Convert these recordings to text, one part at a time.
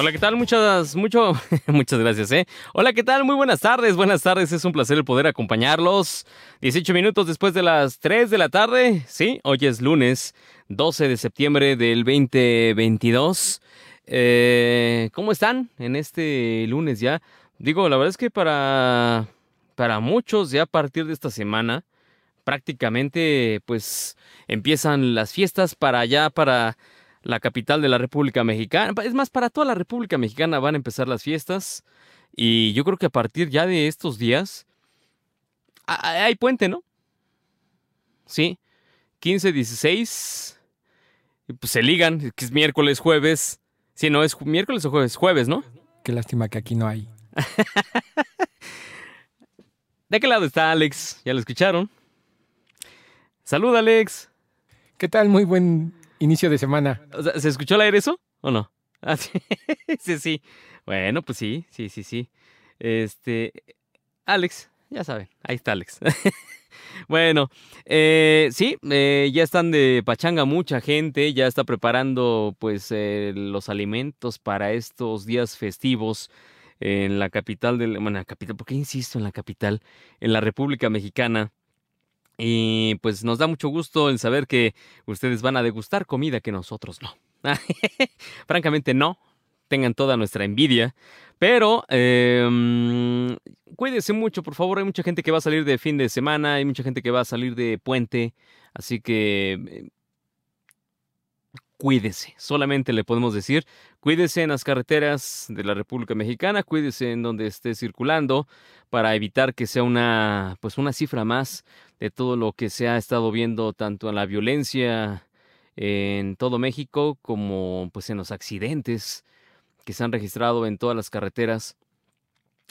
Hola, ¿qué tal? Muchas, mucho, muchas gracias, ¿eh? Hola, ¿qué tal? Muy buenas tardes, buenas tardes. Es un placer el poder acompañarlos. 18 minutos después de las 3 de la tarde. Sí, hoy es lunes 12 de septiembre del 2022. Eh, ¿Cómo están en este lunes ya? Digo, la verdad es que para, para muchos ya a partir de esta semana prácticamente pues empiezan las fiestas para allá, para la capital de la República Mexicana. Es más, para toda la República Mexicana van a empezar las fiestas. Y yo creo que a partir ya de estos días hay puente, ¿no? Sí. 15, 16. Pues se ligan, que es miércoles, jueves. Sí, no, es miércoles o jueves, jueves, ¿no? Qué lástima que aquí no hay. ¿De qué lado está Alex? ¿Ya lo escucharon? Salud, Alex. ¿Qué tal? Muy buen inicio de semana. ¿Se escuchó al aire eso o no? Ah, sí. sí, sí. Bueno, pues sí, sí, sí, sí. Este, Alex, ya saben, ahí está Alex. bueno, eh, sí, eh, ya están de pachanga mucha gente, ya está preparando pues eh, los alimentos para estos días festivos en la capital del, bueno, capital, ¿por qué insisto en la capital? En la República Mexicana. Y pues nos da mucho gusto el saber que ustedes van a degustar comida que nosotros no. Francamente no, tengan toda nuestra envidia. Pero eh, cuídense mucho, por favor. Hay mucha gente que va a salir de fin de semana, hay mucha gente que va a salir de puente. Así que eh, cuídese. Solamente le podemos decir, cuídese en las carreteras de la República Mexicana, cuídese en donde esté circulando para evitar que sea una pues una cifra más de todo lo que se ha estado viendo tanto en la violencia en todo México como pues en los accidentes que se han registrado en todas las carreteras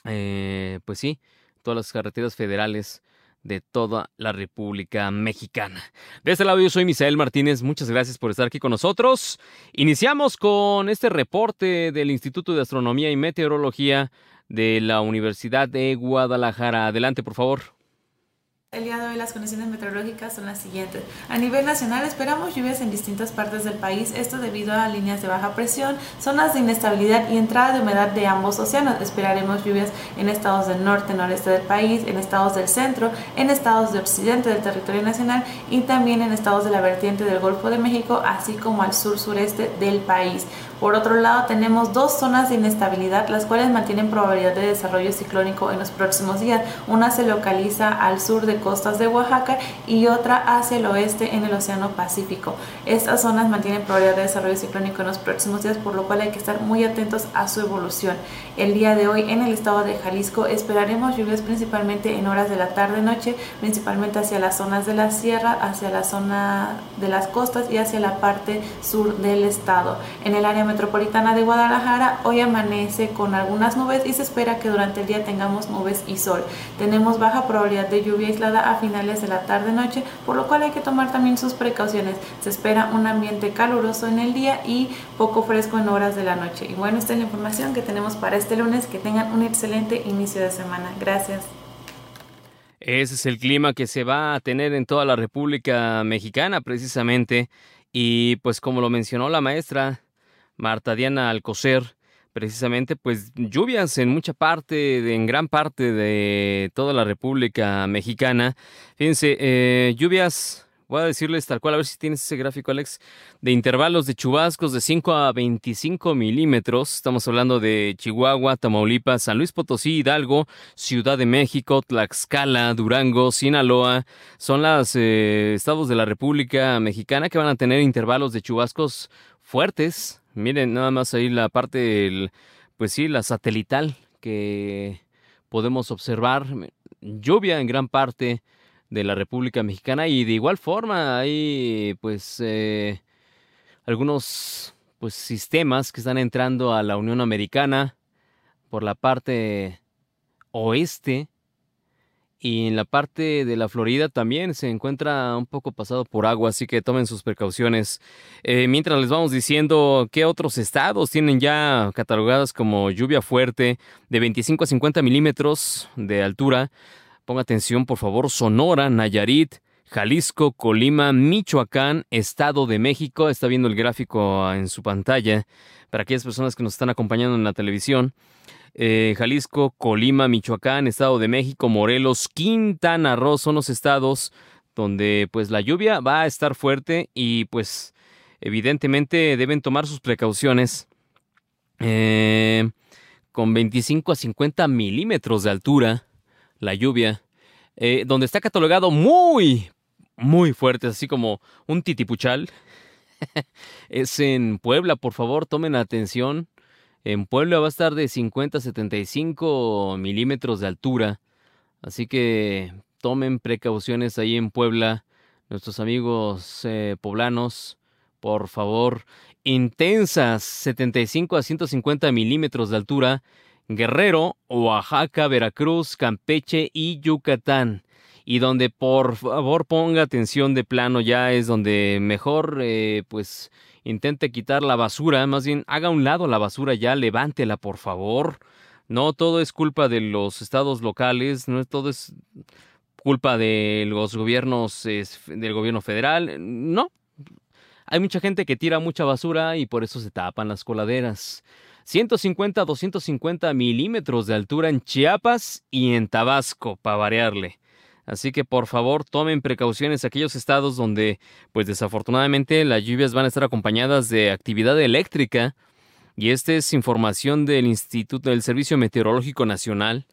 eh, pues sí todas las carreteras federales de toda la República Mexicana. De este lado yo soy Misael Martínez, muchas gracias por estar aquí con nosotros. Iniciamos con este reporte del Instituto de Astronomía y Meteorología de la Universidad de Guadalajara. Adelante, por favor. El día de hoy las condiciones meteorológicas son las siguientes. A nivel nacional esperamos lluvias en distintas partes del país, esto debido a líneas de baja presión, zonas de inestabilidad y entrada de humedad de ambos océanos. Esperaremos lluvias en estados del norte, noreste del país, en estados del centro, en estados de occidente del territorio nacional y también en estados de la vertiente del Golfo de México, así como al sur sureste del país. Por otro lado, tenemos dos zonas de inestabilidad, las cuales mantienen probabilidad de desarrollo ciclónico en los próximos días. Una se localiza al sur de costas de Oaxaca y otra hacia el oeste en el Océano Pacífico. Estas zonas mantienen probabilidad de desarrollo ciclónico en los próximos días, por lo cual hay que estar muy atentos a su evolución. El día de hoy en el estado de Jalisco esperaremos lluvias principalmente en horas de la tarde-noche, principalmente hacia las zonas de la sierra, hacia la zona de las costas y hacia la parte sur del estado. En el área metropolitana de Guadalajara hoy amanece con algunas nubes y se espera que durante el día tengamos nubes y sol. Tenemos baja probabilidad de lluvia aislada a finales de la tarde-noche, por lo cual hay que tomar también sus precauciones. Se espera un ambiente caluroso en el día y poco fresco en horas de la noche. Y bueno, esta es la información que tenemos para este lunes. Que tengan un excelente inicio de semana. Gracias. Ese es el clima que se va a tener en toda la República Mexicana precisamente. Y pues como lo mencionó la maestra, Marta Diana Alcocer, precisamente pues lluvias en mucha parte, en gran parte de toda la República Mexicana. Fíjense, eh, lluvias, voy a decirles tal cual, a ver si tienes ese gráfico Alex, de intervalos de chubascos de 5 a 25 milímetros. Estamos hablando de Chihuahua, Tamaulipas, San Luis Potosí, Hidalgo, Ciudad de México, Tlaxcala, Durango, Sinaloa. Son los eh, estados de la República Mexicana que van a tener intervalos de chubascos fuertes, Miren, nada más ahí la parte, pues sí, la satelital que podemos observar. Lluvia en gran parte de la República Mexicana y de igual forma hay pues eh, algunos pues sistemas que están entrando a la Unión Americana por la parte oeste y en la parte de la Florida también se encuentra un poco pasado por agua, así que tomen sus precauciones. Eh, mientras les vamos diciendo qué otros estados tienen ya catalogadas como lluvia fuerte de 25 a 50 milímetros de altura. Ponga atención, por favor, Sonora, Nayarit, Jalisco, Colima, Michoacán, Estado de México. Está viendo el gráfico en su pantalla para aquellas personas que nos están acompañando en la televisión. Eh, Jalisco, Colima, Michoacán, Estado de México, Morelos, Quintana Roo son los estados donde pues la lluvia va a estar fuerte y pues evidentemente deben tomar sus precauciones. Eh, con 25 a 50 milímetros de altura la lluvia, eh, donde está catalogado muy, muy fuerte, así como un titipuchal. es en Puebla, por favor, tomen atención. En Puebla va a estar de 50 a 75 milímetros de altura. Así que tomen precauciones ahí en Puebla. Nuestros amigos eh, poblanos, por favor. Intensas 75 a 150 milímetros de altura. Guerrero, Oaxaca, Veracruz, Campeche y Yucatán. Y donde por favor ponga atención de plano ya es donde mejor eh, pues intente quitar la basura, más bien haga a un lado la basura ya, levántela por favor. No todo es culpa de los estados locales, no todo es culpa de los gobiernos del gobierno federal, no. Hay mucha gente que tira mucha basura y por eso se tapan las coladeras. 150 a 250 milímetros de altura en Chiapas y en Tabasco, para variarle. Así que por favor tomen precauciones aquellos estados donde, pues desafortunadamente, las lluvias van a estar acompañadas de actividad eléctrica. Y esta es información del Instituto del Servicio Meteorológico Nacional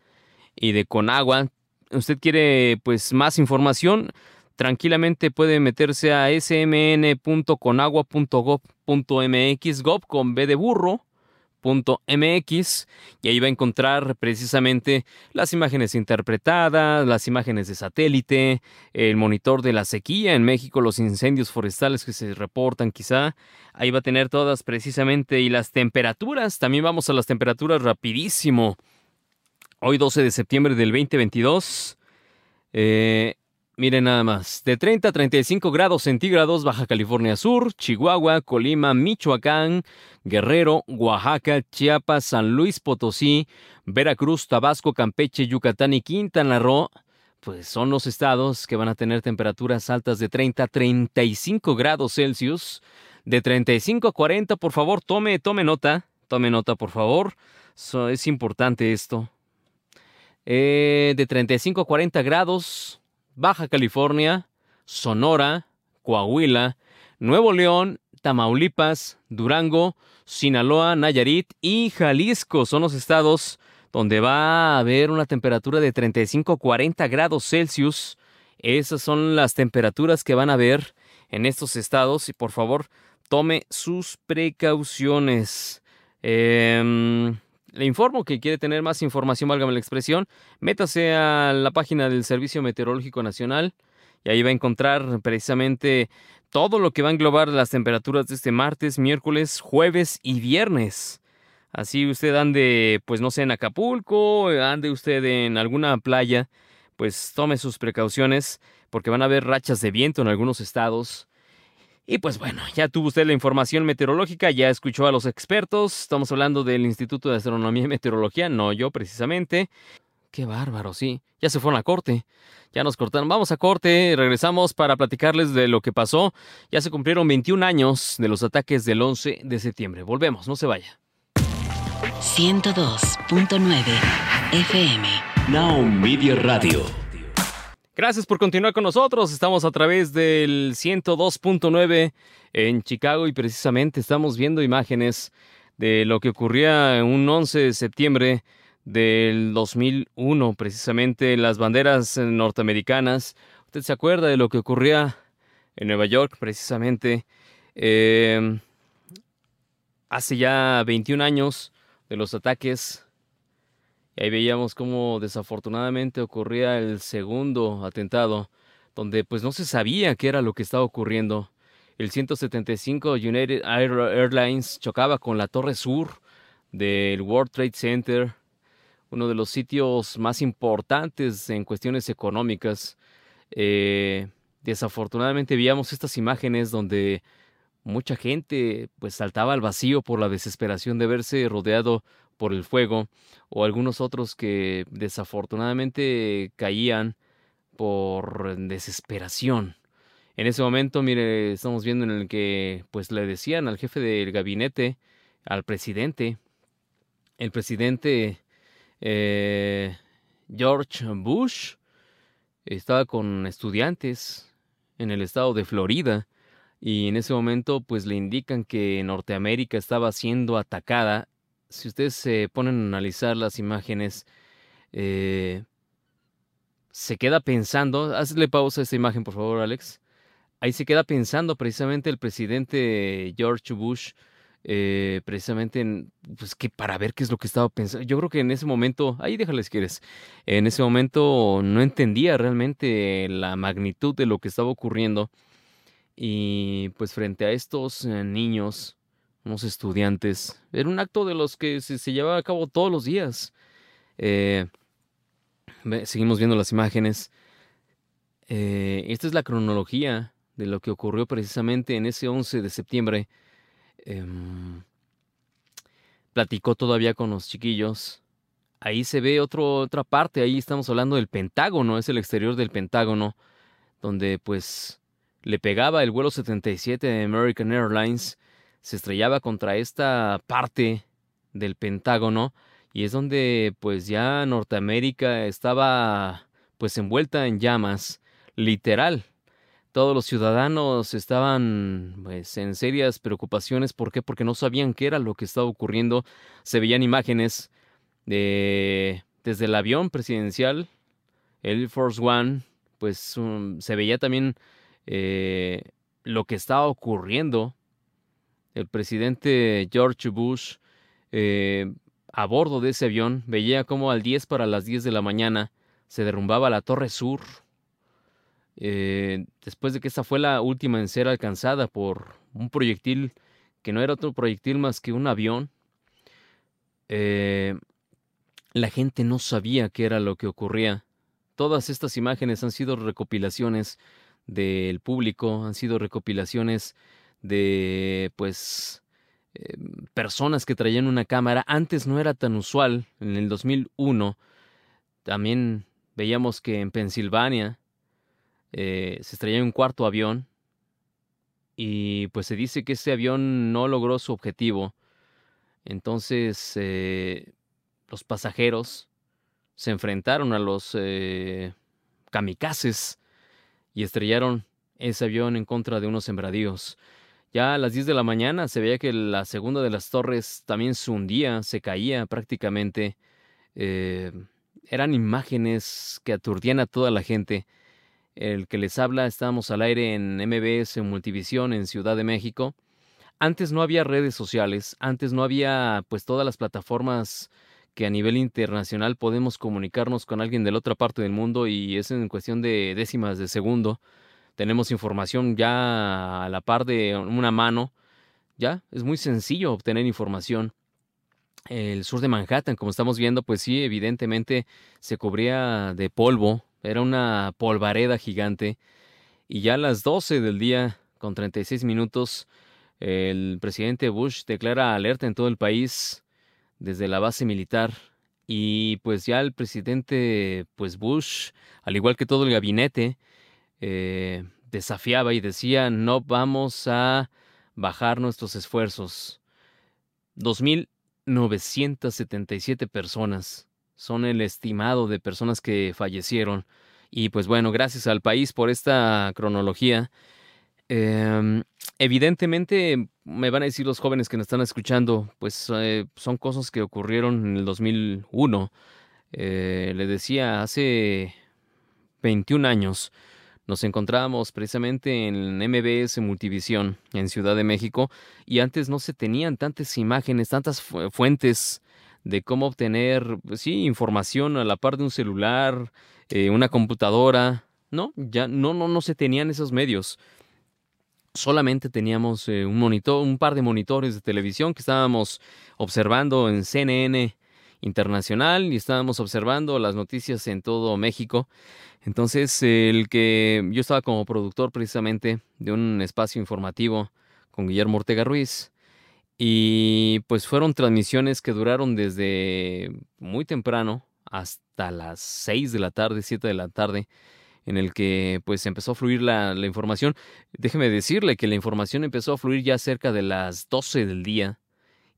y de Conagua. Usted quiere pues más información, tranquilamente puede meterse a smn.conagua.gov.mx, gov con B de burro, .mx y ahí va a encontrar precisamente las imágenes interpretadas, las imágenes de satélite, el monitor de la sequía en México, los incendios forestales que se reportan quizá. Ahí va a tener todas precisamente y las temperaturas. También vamos a las temperaturas rapidísimo. Hoy 12 de septiembre del 2022. Eh, Miren nada más, de 30 a 35 grados centígrados Baja California Sur, Chihuahua, Colima, Michoacán, Guerrero, Oaxaca, Chiapas, San Luis Potosí, Veracruz, Tabasco, Campeche, Yucatán y Quintana Roo, pues son los estados que van a tener temperaturas altas de 30 a 35 grados Celsius. De 35 a 40, por favor, tome, tome nota, tome nota, por favor. es importante esto. Eh, de 35 a 40 grados Baja California, Sonora, Coahuila, Nuevo León, Tamaulipas, Durango, Sinaloa, Nayarit y Jalisco son los estados donde va a haber una temperatura de 35-40 grados Celsius. Esas son las temperaturas que van a haber en estos estados y por favor tome sus precauciones. Eh, le informo que quiere tener más información, válgame la expresión, métase a la página del Servicio Meteorológico Nacional y ahí va a encontrar precisamente todo lo que va a englobar las temperaturas de este martes, miércoles, jueves y viernes. Así usted ande, pues no sé, en Acapulco, ande usted en alguna playa, pues tome sus precauciones porque van a haber rachas de viento en algunos estados y pues bueno, ya tuvo usted la información meteorológica, ya escuchó a los expertos, estamos hablando del Instituto de Astronomía y Meteorología, no yo precisamente. Qué bárbaro, sí, ya se fueron a corte, ya nos cortaron, vamos a corte, regresamos para platicarles de lo que pasó, ya se cumplieron 21 años de los ataques del 11 de septiembre, volvemos, no se vaya. 102.9 FM Now Media Radio. Gracias por continuar con nosotros. Estamos a través del 102.9 en Chicago y precisamente estamos viendo imágenes de lo que ocurría un 11 de septiembre del 2001, precisamente las banderas norteamericanas. ¿Usted se acuerda de lo que ocurría en Nueva York, precisamente? Eh, hace ya 21 años de los ataques y ahí veíamos cómo desafortunadamente ocurría el segundo atentado, donde pues no se sabía qué era lo que estaba ocurriendo. El 175 United Airlines chocaba con la Torre Sur del World Trade Center, uno de los sitios más importantes en cuestiones económicas. Eh, desafortunadamente veíamos estas imágenes donde mucha gente pues saltaba al vacío por la desesperación de verse rodeado por el fuego o algunos otros que desafortunadamente caían por desesperación. En ese momento, mire, estamos viendo en el que pues le decían al jefe del gabinete, al presidente, el presidente eh, George Bush estaba con estudiantes en el estado de Florida y en ese momento pues le indican que Norteamérica estaba siendo atacada. Si ustedes se ponen a analizar las imágenes, eh, se queda pensando, hazle pausa a esta imagen por favor Alex, ahí se queda pensando precisamente el presidente George Bush, eh, precisamente en, pues que para ver qué es lo que estaba pensando. Yo creo que en ese momento, ahí déjale si quieres, en ese momento no entendía realmente la magnitud de lo que estaba ocurriendo. Y pues frente a estos eh, niños, unos estudiantes, era un acto de los que se, llevaba a cabo todos los días. Eh, seguimos viendo las imágenes. esta es la cronología de lo que ocurrió precisamente en ese 11 de septiembre. Em, platicó todavía con los chiquillos. Ahí se ve otra parte, ahí estamos hablando del Pentágono, es el exterior del Pentágono, donde pues le pegaba el vuelo 77 de American Airlines, se estrellaba contra esta parte del Pentágono y es donde pues ya Norteamérica estaba pues envuelta en llamas, literal, todos los ciudadanos estaban pues, en serias preocupaciones. ¿Por qué? Porque no sabían qué era lo que estaba ocurriendo. Se veían imágenes de, desde el avión presidencial, el Force One, pues um, se veía también eh, lo que estaba ocurriendo. El presidente George Bush, eh, a bordo de ese avión, veía como al 10 para las 10 de la mañana se derrumbaba la Torre Sur eh, después de que esta fue la última en ser alcanzada por un proyectil que no era otro proyectil más que un avión, eh, la gente no sabía qué era lo que ocurría. Todas estas imágenes han sido recopilaciones del público, han sido recopilaciones de, pues, eh, personas que traían una cámara. Antes no era tan usual, en el 2001 también veíamos que en Pensilvania eh, se estrelló un cuarto avión y pues se dice que ese avión no logró su objetivo. Entonces eh, los pasajeros se enfrentaron a los eh, kamikazes y estrellaron ese avión en contra de unos sembradíos. Ya a las 10 de la mañana se veía que la segunda de las torres también se hundía, se caía prácticamente. eran imágenes que aturdían a toda la gente el que les habla, estamos al aire en MBS Multivisión en Ciudad de México. Antes no había redes sociales, antes no había pues todas las plataformas que a nivel internacional podemos comunicarnos con alguien de la otra parte del mundo y es en cuestión de décimas de segundo. Tenemos información ya a la par de una mano. Ya, es muy sencillo obtener información. El sur de Manhattan, como estamos viendo, pues sí, evidentemente se cubría de polvo, era una polvareda gigante. Y ya a las 12 del día, con 36 minutos, el presidente Bush declara alerta en todo el país desde la base militar. Y pues ya el presidente pues Bush, al igual que todo el gabinete, eh, desafiaba y decía no vamos a bajar nuestros esfuerzos. 2.977 personas son el estimado de personas que fallecieron. Y pues bueno, gracias al país por esta cronología. Em, evidentemente, me van a decir los jóvenes que nos están escuchando, pues eh, son cosas que ocurrieron en el 2001. Eh, le decía, hace 21 años nos encontrábamos precisamente en MBS Multivisión en Ciudad de México y antes no se tenían tantas imágenes, tantas fuentes de cómo obtener, pues sí, información a la par de un celular, eh, una computadora. No, ya no, no, no se tenían esos medios. Solamente teníamos eh, un monitor, un par de monitores de televisión que estábamos observando en CNN internacional y estábamos observando las noticias en todo México. Entonces, el que yo estaba como productor precisamente de un espacio informativo con Guillermo Ortega Ruiz, y pues fueron transmisiones que duraron desde muy temprano hasta las 6 de la tarde, 7 de la tarde, en el que pues empezó a fluir la, información. Déjeme decirle que la información empezó a fluir ya cerca de las 12 del día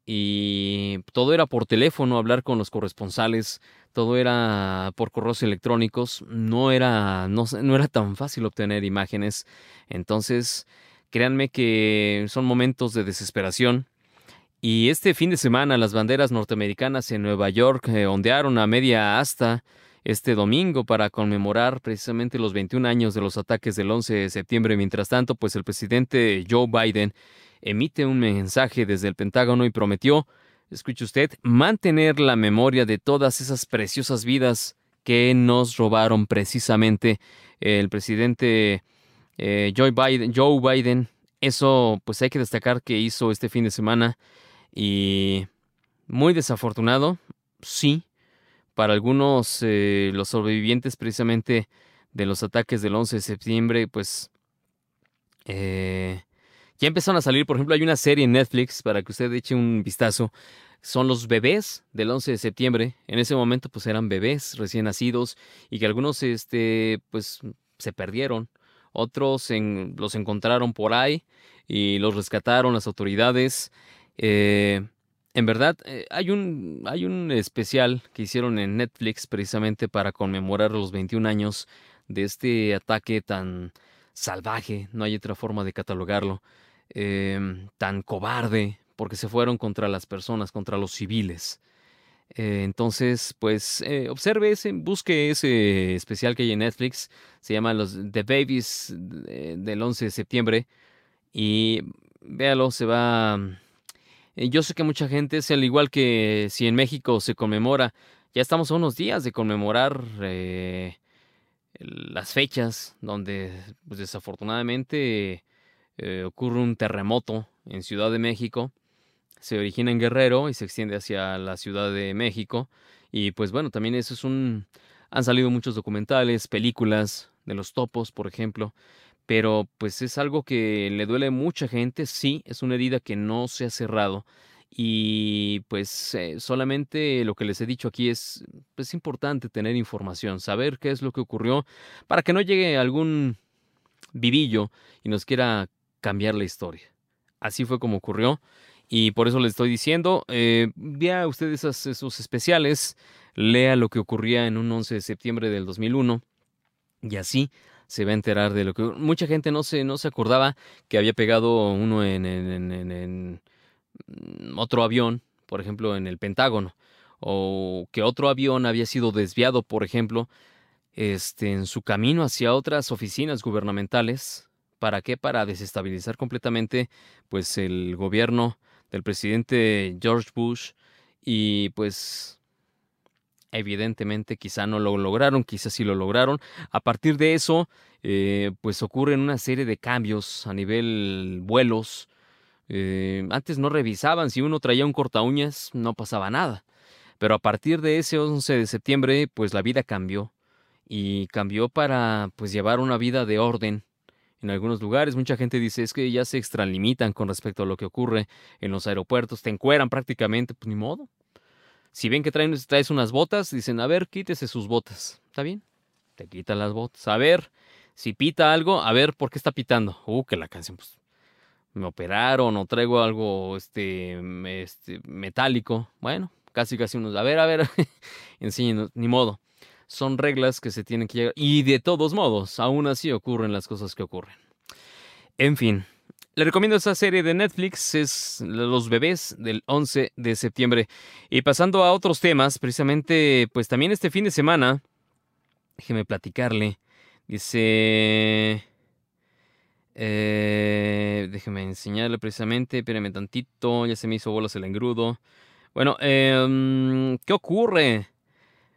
y todo era por teléfono, hablar con los corresponsales, todo era por correos electrónicos, no era, no, no era tan fácil obtener imágenes. Entonces, créanme que son momentos de desesperación. Y este fin de semana las banderas norteamericanas en Nueva York eh, ondearon a media asta este domingo para conmemorar precisamente los 21 años de los ataques del 11 de septiembre. Mientras tanto, pues el presidente Joe Biden emite un mensaje desde el Pentágono y prometió, escuche usted, mantener la memoria de todas esas preciosas vidas que nos robaron precisamente el presidente eh, Joe, Biden. Eso pues hay que destacar que hizo este fin de semana y muy desafortunado, sí, para algunos, eh, los sobrevivientes precisamente de los ataques del 11 de septiembre, pues eh, ya empezaron a salir, por ejemplo, hay una serie en Netflix para que usted eche un vistazo. Son los bebés del 11 de septiembre. En ese momento, pues eran bebés recién nacidos y que algunos, este, pues se perdieron. Otros los encontraron por ahí y los rescataron las autoridades. Eh, en verdad, eh, hay, un, hay un especial que hicieron en Netflix precisamente para conmemorar los 21 años de este ataque tan salvaje, no hay otra forma de catalogarlo, em, tan cobarde, porque se fueron contra las personas, contra los civiles. Eh, entonces, pues eh, observe ese, busque ese especial que hay en Netflix, se llama los The Babies del 11 de septiembre y véalo, se va eh, yo sé que mucha gente es al igual que si en México se conmemora, ya estamos a unos días de conmemorar eh, las fechas donde pues, desafortunadamente eh, ocurre un terremoto en Ciudad de México, se origina en Guerrero y se extiende hacia la Ciudad de México. Y pues bueno, también eso es un... Han salido muchos documentales, películas de los topos, por ejemplo, pero pues es algo que le duele a mucha gente, sí, es una herida que no se ha cerrado. Y pues eh, solamente lo que les he dicho aquí es, es importante tener información, saber qué es lo que ocurrió para que no llegue algún vivillo y nos quiera cambiar la historia. Así fue como ocurrió y por eso les estoy diciendo, eh, vea usted esos especiales, lea lo que ocurría en un 11 de septiembre del 2001 y así se va a enterar de lo que... Mucha gente no se, no se acordaba que había pegado uno en, en, mm, otro avión, por ejemplo, en el Pentágono, o que otro avión había sido desviado, por ejemplo, este, en su camino hacia otras oficinas gubernamentales. ¿Para qué? Para desestabilizar completamente pues el gobierno del presidente George Bush y pues Evidentemente quizá no lo lograron, quizá sí lo lograron. A partir de eso, eh, pues ocurren una serie de cambios a nivel vuelos. Eh, antes no revisaban, si uno traía un corta uñas no pasaba nada. Pero a partir de ese 11 de septiembre, pues la vida cambió. Y cambió para pues llevar una vida de orden. En algunos lugares mucha gente dice es que ya se extralimitan con respecto a lo que ocurre en los aeropuertos, te encueran prácticamente, pues ni modo. Si ven que traes unas botas, dicen, a ver, quítese sus botas. ¿Está bien? Te quitan las botas. A ver, si pita algo, a ver, ¿por qué está pitando? Uh, que la canción, pues, me operaron o traigo algo este, este metálico. Bueno, casi casi unos, a ver, a ver, enséñenos, ni modo. Son reglas que se tienen que llegar. Y de todos modos, aún así ocurren las cosas que ocurren. En fin, le recomiendo esa serie de Netflix, es Los bebés del 11 de septiembre. Y pasando a otros temas, precisamente, pues también este fin de semana, déjeme platicarle, dice... Eh, déjeme enseñarle precisamente, espérame tantito, ya se me hizo bolas el engrudo. Bueno, eh, ¿qué ocurre?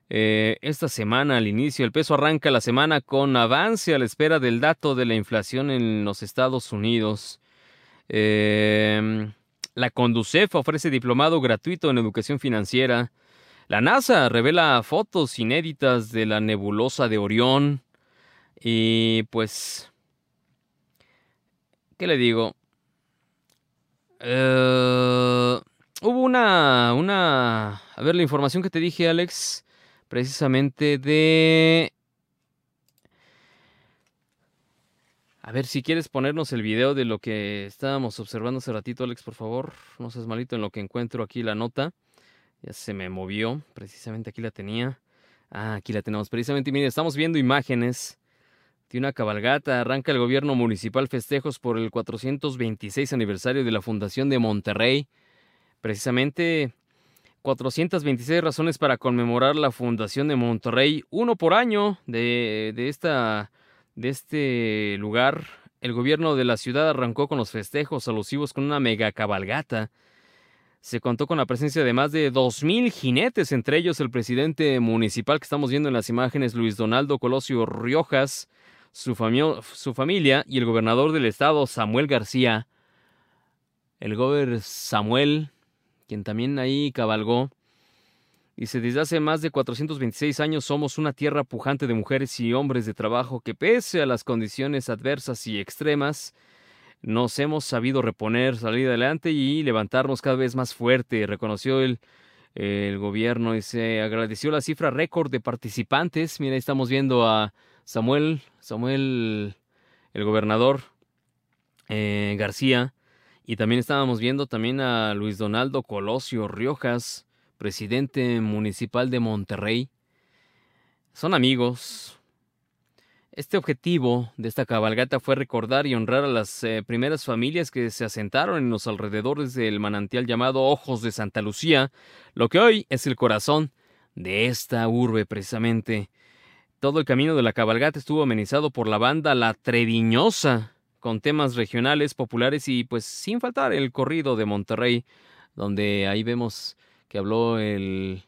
Eh, esta semana al inicio, el peso arranca la semana con avance a la espera del dato de la inflación en los Estados Unidos. Em, la Conducef ofrece diplomado gratuito en educación financiera. La NASA revela fotos inéditas de la nebulosa de Orión. Y pues... ¿Qué le digo? Eh, hubo una, una... A ver, la información que te dije, Alex, precisamente de... A ver, si quieres ponernos el video de lo que estábamos observando hace ratito, Alex, por favor. No seas malito en lo que encuentro aquí la nota. Ya se me movió. Precisamente aquí la tenía. Ah, aquí la tenemos. Precisamente, miren, estamos viendo imágenes de una cabalgata. Arranca el gobierno municipal festejos por el 426 aniversario de la Fundación de Monterrey. Precisamente 426 razones para conmemorar la Fundación de Monterrey. Uno por año de, de esta de este lugar, el gobierno de la ciudad arrancó con los festejos alusivos con una mega cabalgata. Se contó con la presencia de más de 2.000 jinetes, entre ellos el presidente municipal que estamos viendo en las imágenes, Luis Donaldo Colosio Riojas, su, su familia y el gobernador del estado, Samuel García. El gobernador Samuel, quien también ahí cabalgó, Dice, desde hace más de 426 años somos una tierra pujante de mujeres y hombres de trabajo que pese a las condiciones adversas y extremas, nos hemos sabido reponer, salir adelante y levantarnos cada vez más fuerte, reconoció el, el gobierno. Y se agradeció la cifra récord de participantes. Mira, ahí estamos viendo a Samuel, Samuel, el gobernador eh, García, y también estábamos viendo también a Luis Donaldo Colosio Riojas, presidente municipal de Monterrey. Son amigos. Este objetivo de esta cabalgata fue recordar y honrar a las eh, primeras familias que se asentaron en los alrededores del manantial llamado Ojos de Santa Lucía, lo que hoy es el corazón de esta urbe precisamente. Todo el camino de la cabalgata estuvo amenizado por la banda La Treviñosa, con temas regionales, populares y pues sin faltar el corrido de Monterrey, donde ahí vemos que habló el,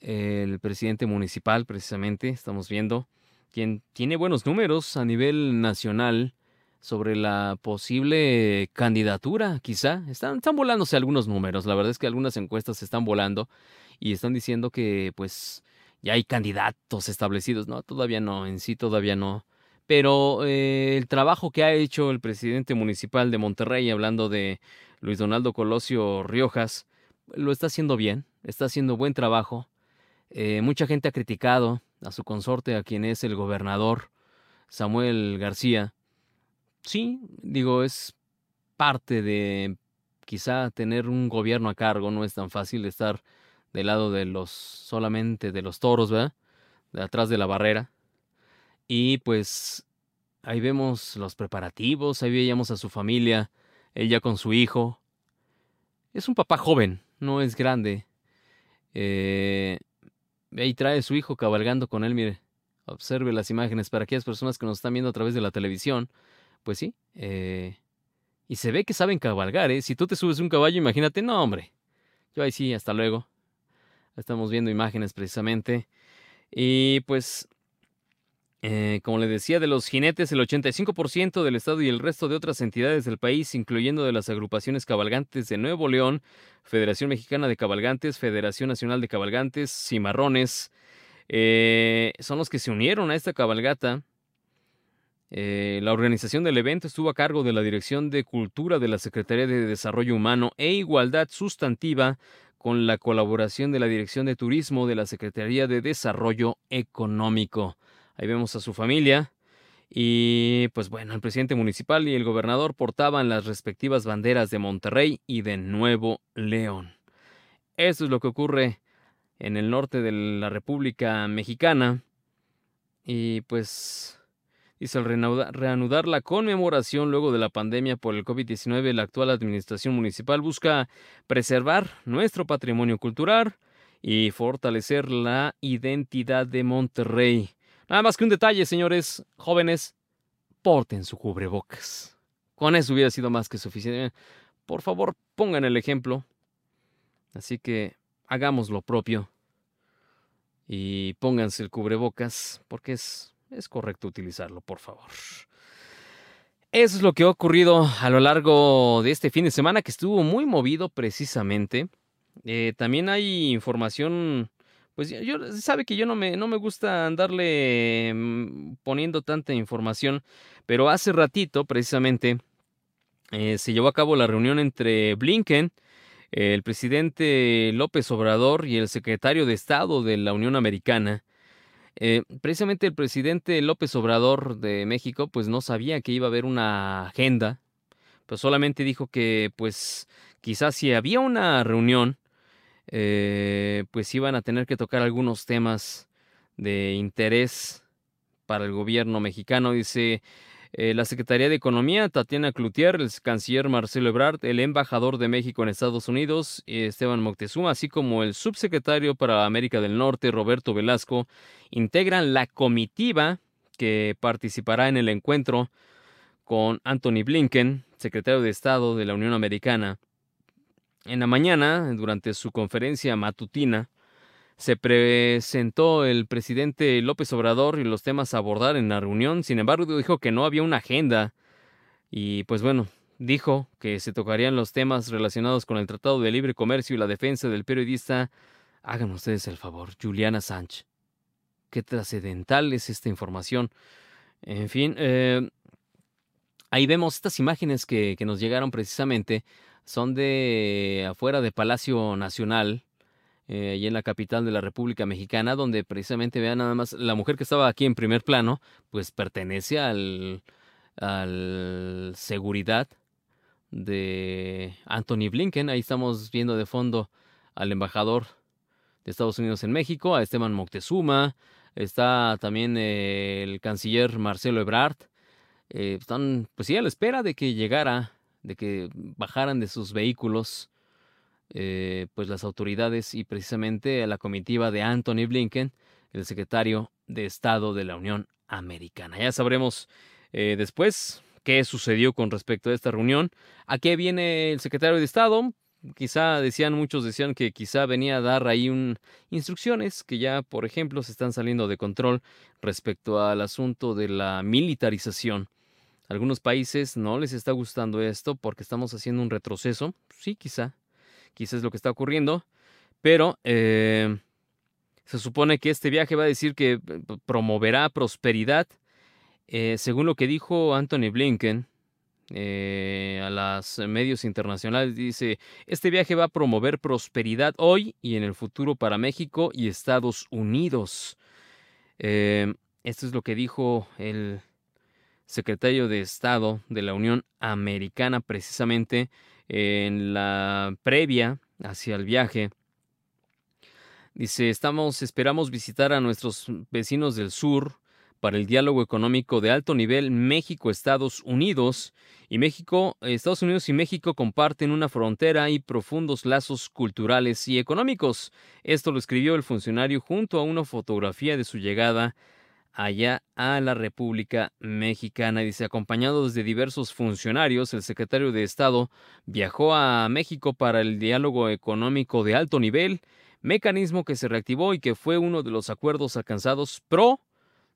el presidente municipal, precisamente, estamos viendo, quien tiene buenos números a nivel nacional sobre la posible candidatura, quizá. Están, están volándose algunos números, la verdad es que algunas encuestas están volando y están diciendo que pues ya hay candidatos establecidos, no, todavía no, en sí todavía no. Pero eh, el trabajo que ha hecho el presidente municipal de Monterrey, hablando de Luis Donaldo Colosio Riojas, lo está haciendo bien, está haciendo buen trabajo. Eh, mucha gente ha criticado a su consorte, a quien es el gobernador Samuel García. Sí, digo, es parte de quizá tener un gobierno a cargo, no es tan fácil estar del lado de los solamente de los toros, ¿verdad? De atrás de la barrera. Y pues ahí vemos los preparativos, ahí veíamos a su familia, ella con su hijo. Es un papá joven, no es grande. Eh, ahí trae su hijo cabalgando con él, mire. Observe las imágenes para aquellas personas que nos están viendo a través de la televisión. Pues sí. Eh, y se ve que saben cabalgar, ¿eh? Si tú te subes un caballo, imagínate, no, hombre. Yo ahí sí, hasta luego. Estamos viendo imágenes precisamente. Y pues eh, como le decía, de los jinetes, el 85% del Estado y el resto de otras entidades del país, incluyendo de las agrupaciones cabalgantes de Nuevo León, Federación Mexicana de Cabalgantes, Federación Nacional de Cabalgantes, Cimarrones, eh, son los que se unieron a esta cabalgata. Eh, la organización del evento estuvo a cargo de la Dirección de Cultura de la Secretaría de Desarrollo Humano e Igualdad Sustantiva, con la colaboración de la Dirección de Turismo de la Secretaría de Desarrollo Económico. Ahí vemos a su familia. Y pues bueno, el presidente municipal y el gobernador portaban las respectivas banderas de Monterrey y de Nuevo León. Eso es lo que ocurre en el norte de la República Mexicana. Y pues dice al reanudar la conmemoración luego de la pandemia por el COVID-19, la actual administración municipal busca preservar nuestro patrimonio cultural y fortalecer la identidad de Monterrey. Nada más que un detalle, señores jóvenes, porten su cubrebocas. Con eso hubiera sido más que suficiente. Por favor, pongan el ejemplo. Así que hagamos lo propio. Y pónganse el cubrebocas, porque es, es correcto utilizarlo, por favor. Eso es lo que ha ocurrido a lo largo de este fin de semana, que estuvo muy movido precisamente. Eh, también hay información pues yo, sabe que yo no me, no me gusta andarle mm, poniendo tanta información, pero hace ratito precisamente eh, se llevó a cabo la reunión entre Blinken, el presidente López Obrador y el secretario de Estado de la Unión Americana. Eh, precisamente el presidente López Obrador de México pues no sabía que iba a haber una agenda, pues solamente dijo que pues quizás si había una reunión, eh, pues iban a tener que tocar algunos temas de interés para el gobierno mexicano. Dice, eh, la Secretaría de Economía, Tatiana Cloutier, el canciller Marcelo Ebrard, el embajador de México en Estados Unidos, Esteban Moctezuma, así como el subsecretario para América del Norte, Roberto Velasco, integran la comitiva que participará en el encuentro con Anthony Blinken, secretario de Estado de la Unión Americana. En la mañana, durante su conferencia matutina, se presentó el presidente López Obrador y los temas a abordar en la reunión. Sin embargo, dijo que no había una agenda. Y pues bueno, dijo que se tocarían los temas relacionados con el Tratado de Libre Comercio y la defensa del periodista. Hagan ustedes el favor, Juliana Sánchez. Qué trascendental es esta información. En fin, eh, ahí vemos estas imágenes que, que nos llegaron precisamente. Son de afuera de Palacio Nacional, eh, y en la capital de la República Mexicana, donde precisamente vean nada más la mujer que estaba aquí en primer plano, pues pertenece al, al seguridad de Anthony Blinken. Ahí estamos viendo de fondo al embajador de Estados Unidos en México, a Esteban Moctezuma, está también eh, el canciller Marcelo Ebrard. Eh, están, pues sí, a la espera de que llegara, de que bajaran de sus vehículos eh, pues las autoridades y precisamente a la comitiva de Anthony Blinken, el secretario de Estado de la Unión Americana. Ya sabremos eh, después qué sucedió con respecto a esta reunión. ¿A qué viene el secretario de Estado? Quizá decían, muchos decían que quizá venía a dar ahí un, instrucciones que ya, por ejemplo, se están saliendo de control respecto al asunto de la militarización. Algunos países no les está gustando esto porque estamos haciendo un retroceso. Sí, quizá quizás es lo que está ocurriendo, pero eh, se supone que este viaje va a decir que eh, promoverá prosperidad, eh, según lo que dijo Anthony Blinken a los medios internacionales, dice, este viaje va a promover prosperidad hoy y en el futuro para México y Estados Unidos. esto es lo que dijo el secretario de Estado de la Unión Americana precisamente en la previa hacia el viaje. Dice, estamos, esperamos visitar a nuestros vecinos del sur para el diálogo económico de alto nivel México-Estados Unidos. Y México, Estados Unidos y México comparten una frontera y profundos lazos culturales y económicos. Esto lo escribió el funcionario junto a una fotografía de su llegada allá a la República Mexicana. Dice, acompañados de diversos funcionarios, el secretario de Estado viajó a México para el diálogo económico de alto nivel, mecanismo que se reactivó y que fue uno de los acuerdos alcanzados pro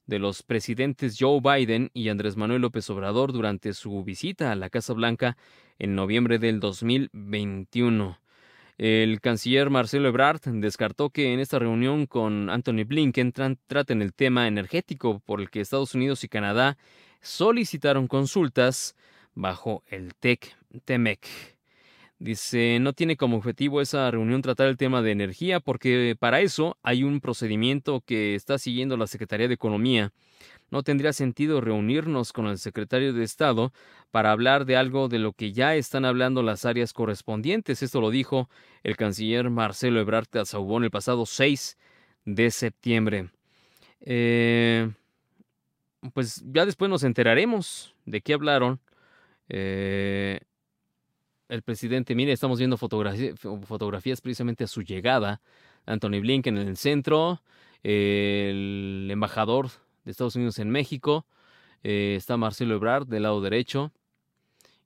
de los presidentes Joe Biden y Andrés Manuel López Obrador durante su visita a la Casa Blanca en noviembre del 2021. El canciller Marcelo Ebrard descartó que en esta reunión con Anthony Blinken traten el tema energético por el que Estados Unidos y Canadá solicitaron consultas bajo el TEC-TEMEC. Dice, no tiene como objetivo esa reunión tratar el tema de energía porque para eso hay un procedimiento que está siguiendo la Secretaría de Economía no tendría sentido reunirnos con el secretario de Estado para hablar de algo de lo que ya están hablando las áreas correspondientes. Esto lo dijo el canciller Marcelo Ebrard Casaubón el pasado 6 de septiembre. Eh, pues ya después nos enteraremos de qué hablaron. Eh, el presidente, mire, estamos viendo fotografías precisamente a su llegada. Anthony Blinken en el centro, el embajador de Estados Unidos en México. Eh, está Marcelo Ebrard del lado derecho.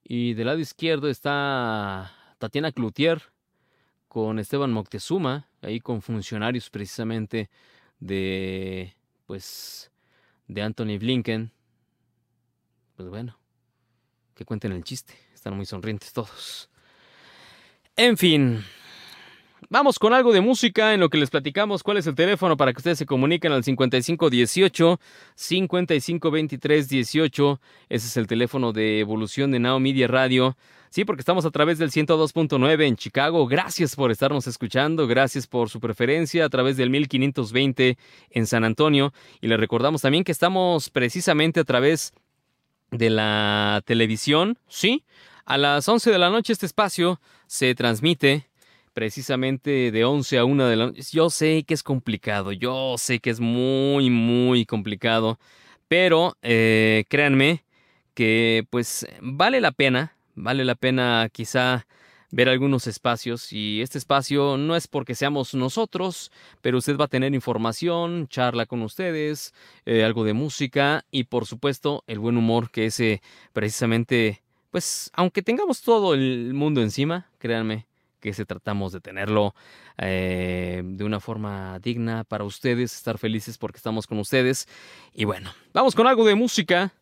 Y del lado izquierdo está Tatiana Cloutier con Esteban Moctezuma, ahí con funcionarios precisamente de, pues, de Anthony Blinken. Pues bueno, que cuenten el chiste, están muy sonrientes todos. En fin, vamos con algo de música en lo que les platicamos cuál es el teléfono para que ustedes se comuniquen al 5518 552318. Ese es el teléfono de evolución de Now Media Radio. Sí, porque estamos a través del 102.9 en Chicago. Gracias por estarnos escuchando, gracias por su preferencia a través del 1520 en San Antonio. Y les recordamos también que estamos precisamente a través de la televisión, ¿sí? A las 11 de la noche este espacio se transmite precisamente de 11 a 1 de la noche. Yo sé que es complicado, yo sé que es muy, muy complicado, pero eh, créanme que pues vale la pena vale la pena quizá ver algunos espacios y este espacio no es porque seamos nosotros, pero usted va a tener información, charla con ustedes, eh, algo de música y por supuesto el buen humor que ese precisamente, pues aunque tengamos todo el mundo encima, créanme que se tratamos de tenerlo eh, de una forma digna para ustedes, estar felices porque estamos con ustedes. Y bueno, vamos con algo de música.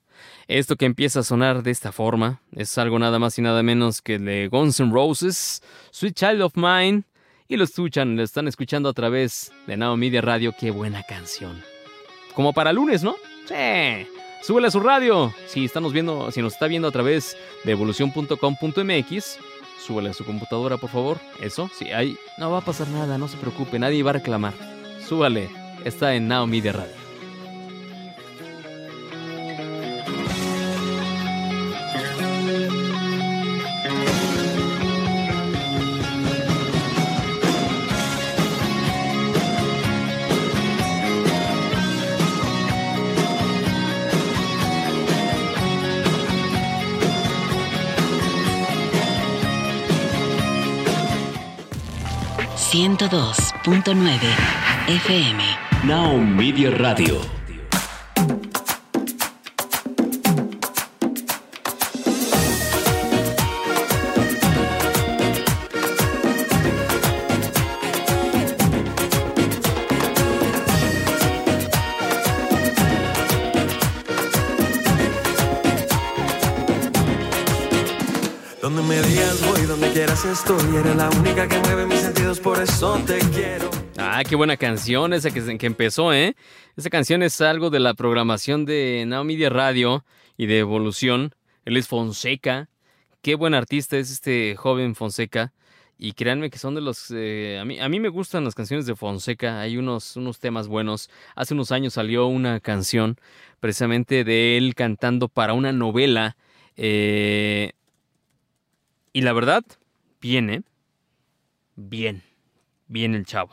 Esto que empieza a sonar de esta forma es algo nada más y nada menos que de Guns N' Roses, Sweet Child of Mine, y lo escuchan, lo están escuchando a través de Now Media Radio. Qué buena canción. Como para lunes, ¿no? Sí. Súbele a su radio. Si estamos viendo, si nos está viendo a través de evolución.com.mx, súbele a su computadora, por favor. Eso, sí, ahí no va a pasar nada, no se preocupe, nadie va a reclamar. Súbale, está en Now Media Radio. 102.9 FM. Now Media Radio. estoy, eres la única que mueve mis por eso te quiero. Ah, qué buena canción esa que, empezó, ¿eh? Esa canción es algo de la programación de Now Media Radio y de Evolución. Él es Fonseca. Qué buen artista es este joven Fonseca. Y créanme que son de los... Eh, a, mí, a mí me gustan las canciones de Fonseca. Hay unos, unos temas buenos. Hace unos años salió una canción precisamente de él cantando para una novela. Eh, y la verdad, Viene. Bien. Bien el chavo.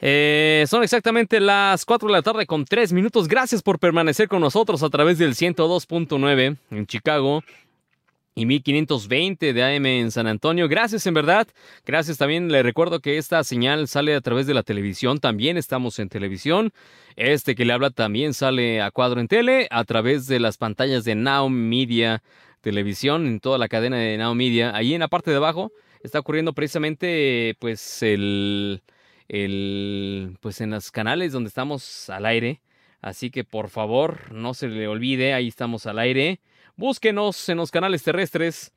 Eh, son exactamente las 4 de la tarde con 3 minutos. Gracias por permanecer con nosotros a través del 102.9 en Chicago y 1520 de AM en San Antonio. Gracias en verdad. Gracias también. Le recuerdo que esta señal sale a través de la televisión. También estamos en televisión. Este que le habla también sale a cuadro en tele a través de las pantallas de Now Media televisión, en toda la cadena de Now Media. Ahí en la parte de abajo está ocurriendo precisamente pues el, el pues en los canales donde estamos al aire. Así que por favor, no se le olvide, ahí estamos al aire. Búsquenos en los canales terrestres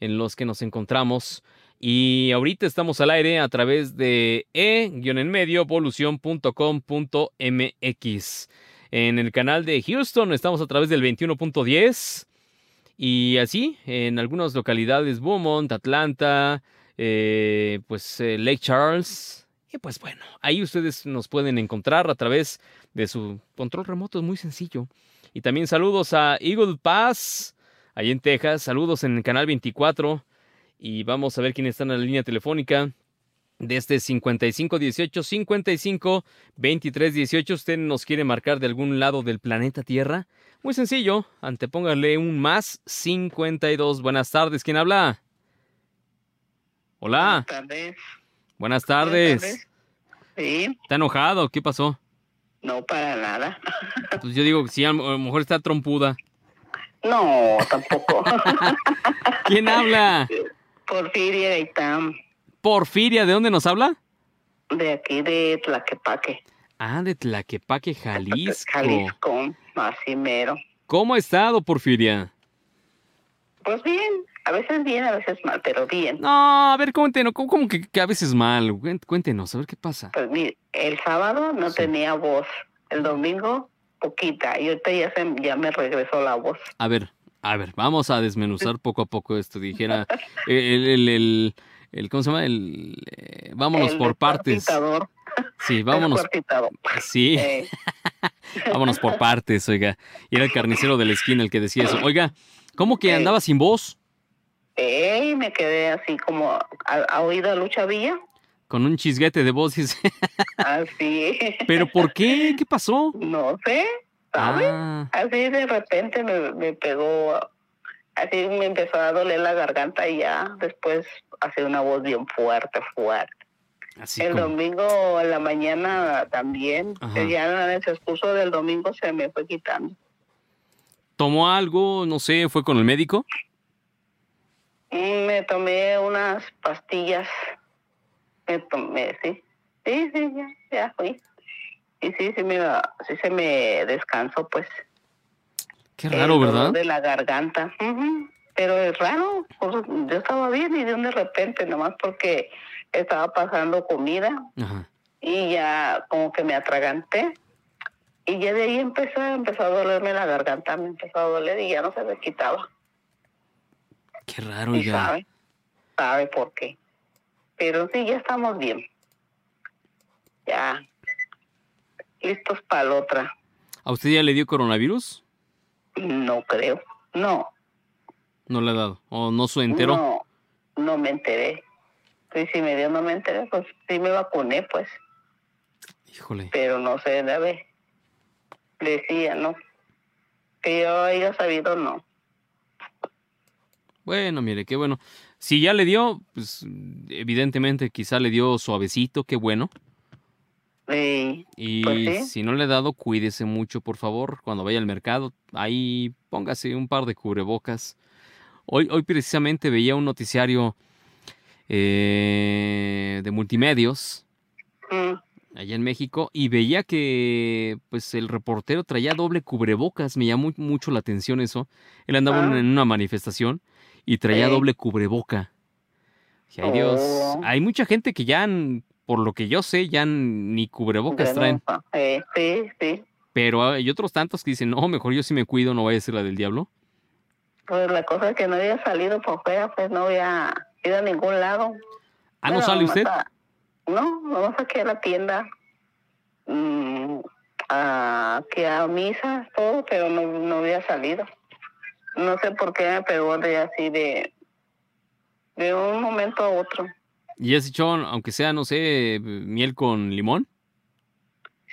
en los que nos encontramos. Y ahorita estamos al aire a través de e-en-medio. En el canal de Houston estamos a través del 21.10. Y así, en algunas localidades, Beaumont, Atlanta, eh, pues eh, Lake Charles. Y pues bueno, ahí ustedes nos pueden encontrar a través de su control remoto, es muy sencillo. Y también saludos a Eagle Pass, ahí en Texas. Saludos en el canal 24. Y vamos a ver quiénes están en la línea telefónica. Desde 5518 55 23 18. ¿Usted nos quiere marcar de algún lado del planeta Tierra? Muy sencillo, antepóngale un más 52. Buenas tardes, ¿quién habla? Hola. Buenas tardes. Buenas tardes. Sí. ¿Está enojado? ¿Qué pasó? No, para nada. Pues yo digo que sí, a lo mejor está trompuda. No, tampoco. ¿Quién habla? Porfiria Itam. Porfiria, ¿de dónde nos habla? De aquí, de Tlaquepaque. Ah, de Tlaquepaque, Jalisco. Jalisco, así mero. ¿Cómo ha estado, Porfiria? Pues bien, A veces bien, a veces mal, pero bien. No, a ver, cuéntenos, ¿cómo, cómo que, que a veces mal? Cuén- Cuéntenos, a ver qué pasa. Pues mire, el sábado no Sí. tenía voz, el domingo poquita, y ahorita ya, se, ya me regresó la voz. A ver, a ver, vamos a desmenuzar poco a poco esto. Dijera el, el, el, el- ¿cómo se llama? El, eh, vámonos El por partes. Sí, vámonos. Sí, Eh, vámonos por partes, oiga. Y era el carnicero de la esquina el que decía eso. Oiga, ¿cómo que andaba sin voz? eh, me quedé así como a, a oído a Lucha Villa, Con un chisguete de voz, dice. así, ¿Pero por qué? ¿Qué pasó? no sé, ¿sabes? Ah, Así de repente me, me pegó, así me empezó a doler la garganta y ya después hace una voz bien fuerte, fuerte. así el como. domingo en la mañana también, Ajá. ya en el del domingo se me fue quitando. ¿Tomó algo? No sé, ¿fue con el médico? Mm, Me tomé unas pastillas, me tomé, sí, sí, sí, ya, ya fui. Y sí, sí, me, sí se me descansó, pues. Qué el raro, dolor ¿verdad? De la garganta. Pero es raro, pues, yo estaba bien y de un de repente, nomás porque estaba pasando comida Ajá. y ya como que me atraganté. Y ya de ahí empezó, empezó a dolerme la garganta, me empezó a doler y ya no se me quitaba. Qué raro, Y oiga. sabe, sabe por qué. Pero sí, ya estamos bien. Ya. Listos para la otra. ¿A usted ya le dio coronavirus? No creo. No. No le ha dado. ¿O no se enteró? No, no me enteré. Y si me dio, no me enteré, pues sí me vacuné, pues. Híjole. Pero no sé, de ver. Decía, ¿no? Que yo haya sabido, no. Bueno, mire, qué bueno. Si ya le dio, pues evidentemente quizá le dio suavecito, qué bueno. Y, Y Pues sí. si no le ha dado, cuídese mucho, por favor, cuando vaya al mercado. Ahí póngase un par de cubrebocas. Hoy, hoy precisamente veía un noticiario eh, de multimedios mm, allá en México y veía que pues el reportero traía doble cubrebocas. Me llamó mucho la atención eso. Él andaba en- Ah. en una manifestación y traía Sí. doble cubreboca. Ay Dios, Oh. hay mucha gente que ya, por lo que yo sé, ya ni cubrebocas traen. eh, sí, sí. Pero hay otros tantos que dicen, no, mejor yo sí me cuido, no vaya a ser la del diablo. Pues la cosa es que no había salido por fuera, pues no había ido a ningún lado. Ah, ¿no Bueno, sale usted? a- no, vamos aquí a la tienda, mm, a, aquí a misa, todo, pero no, no había salido. No sé por qué me pegó de así de, de un momento a otro. ¿Y has hecho, aunque sea, no sé, miel con limón?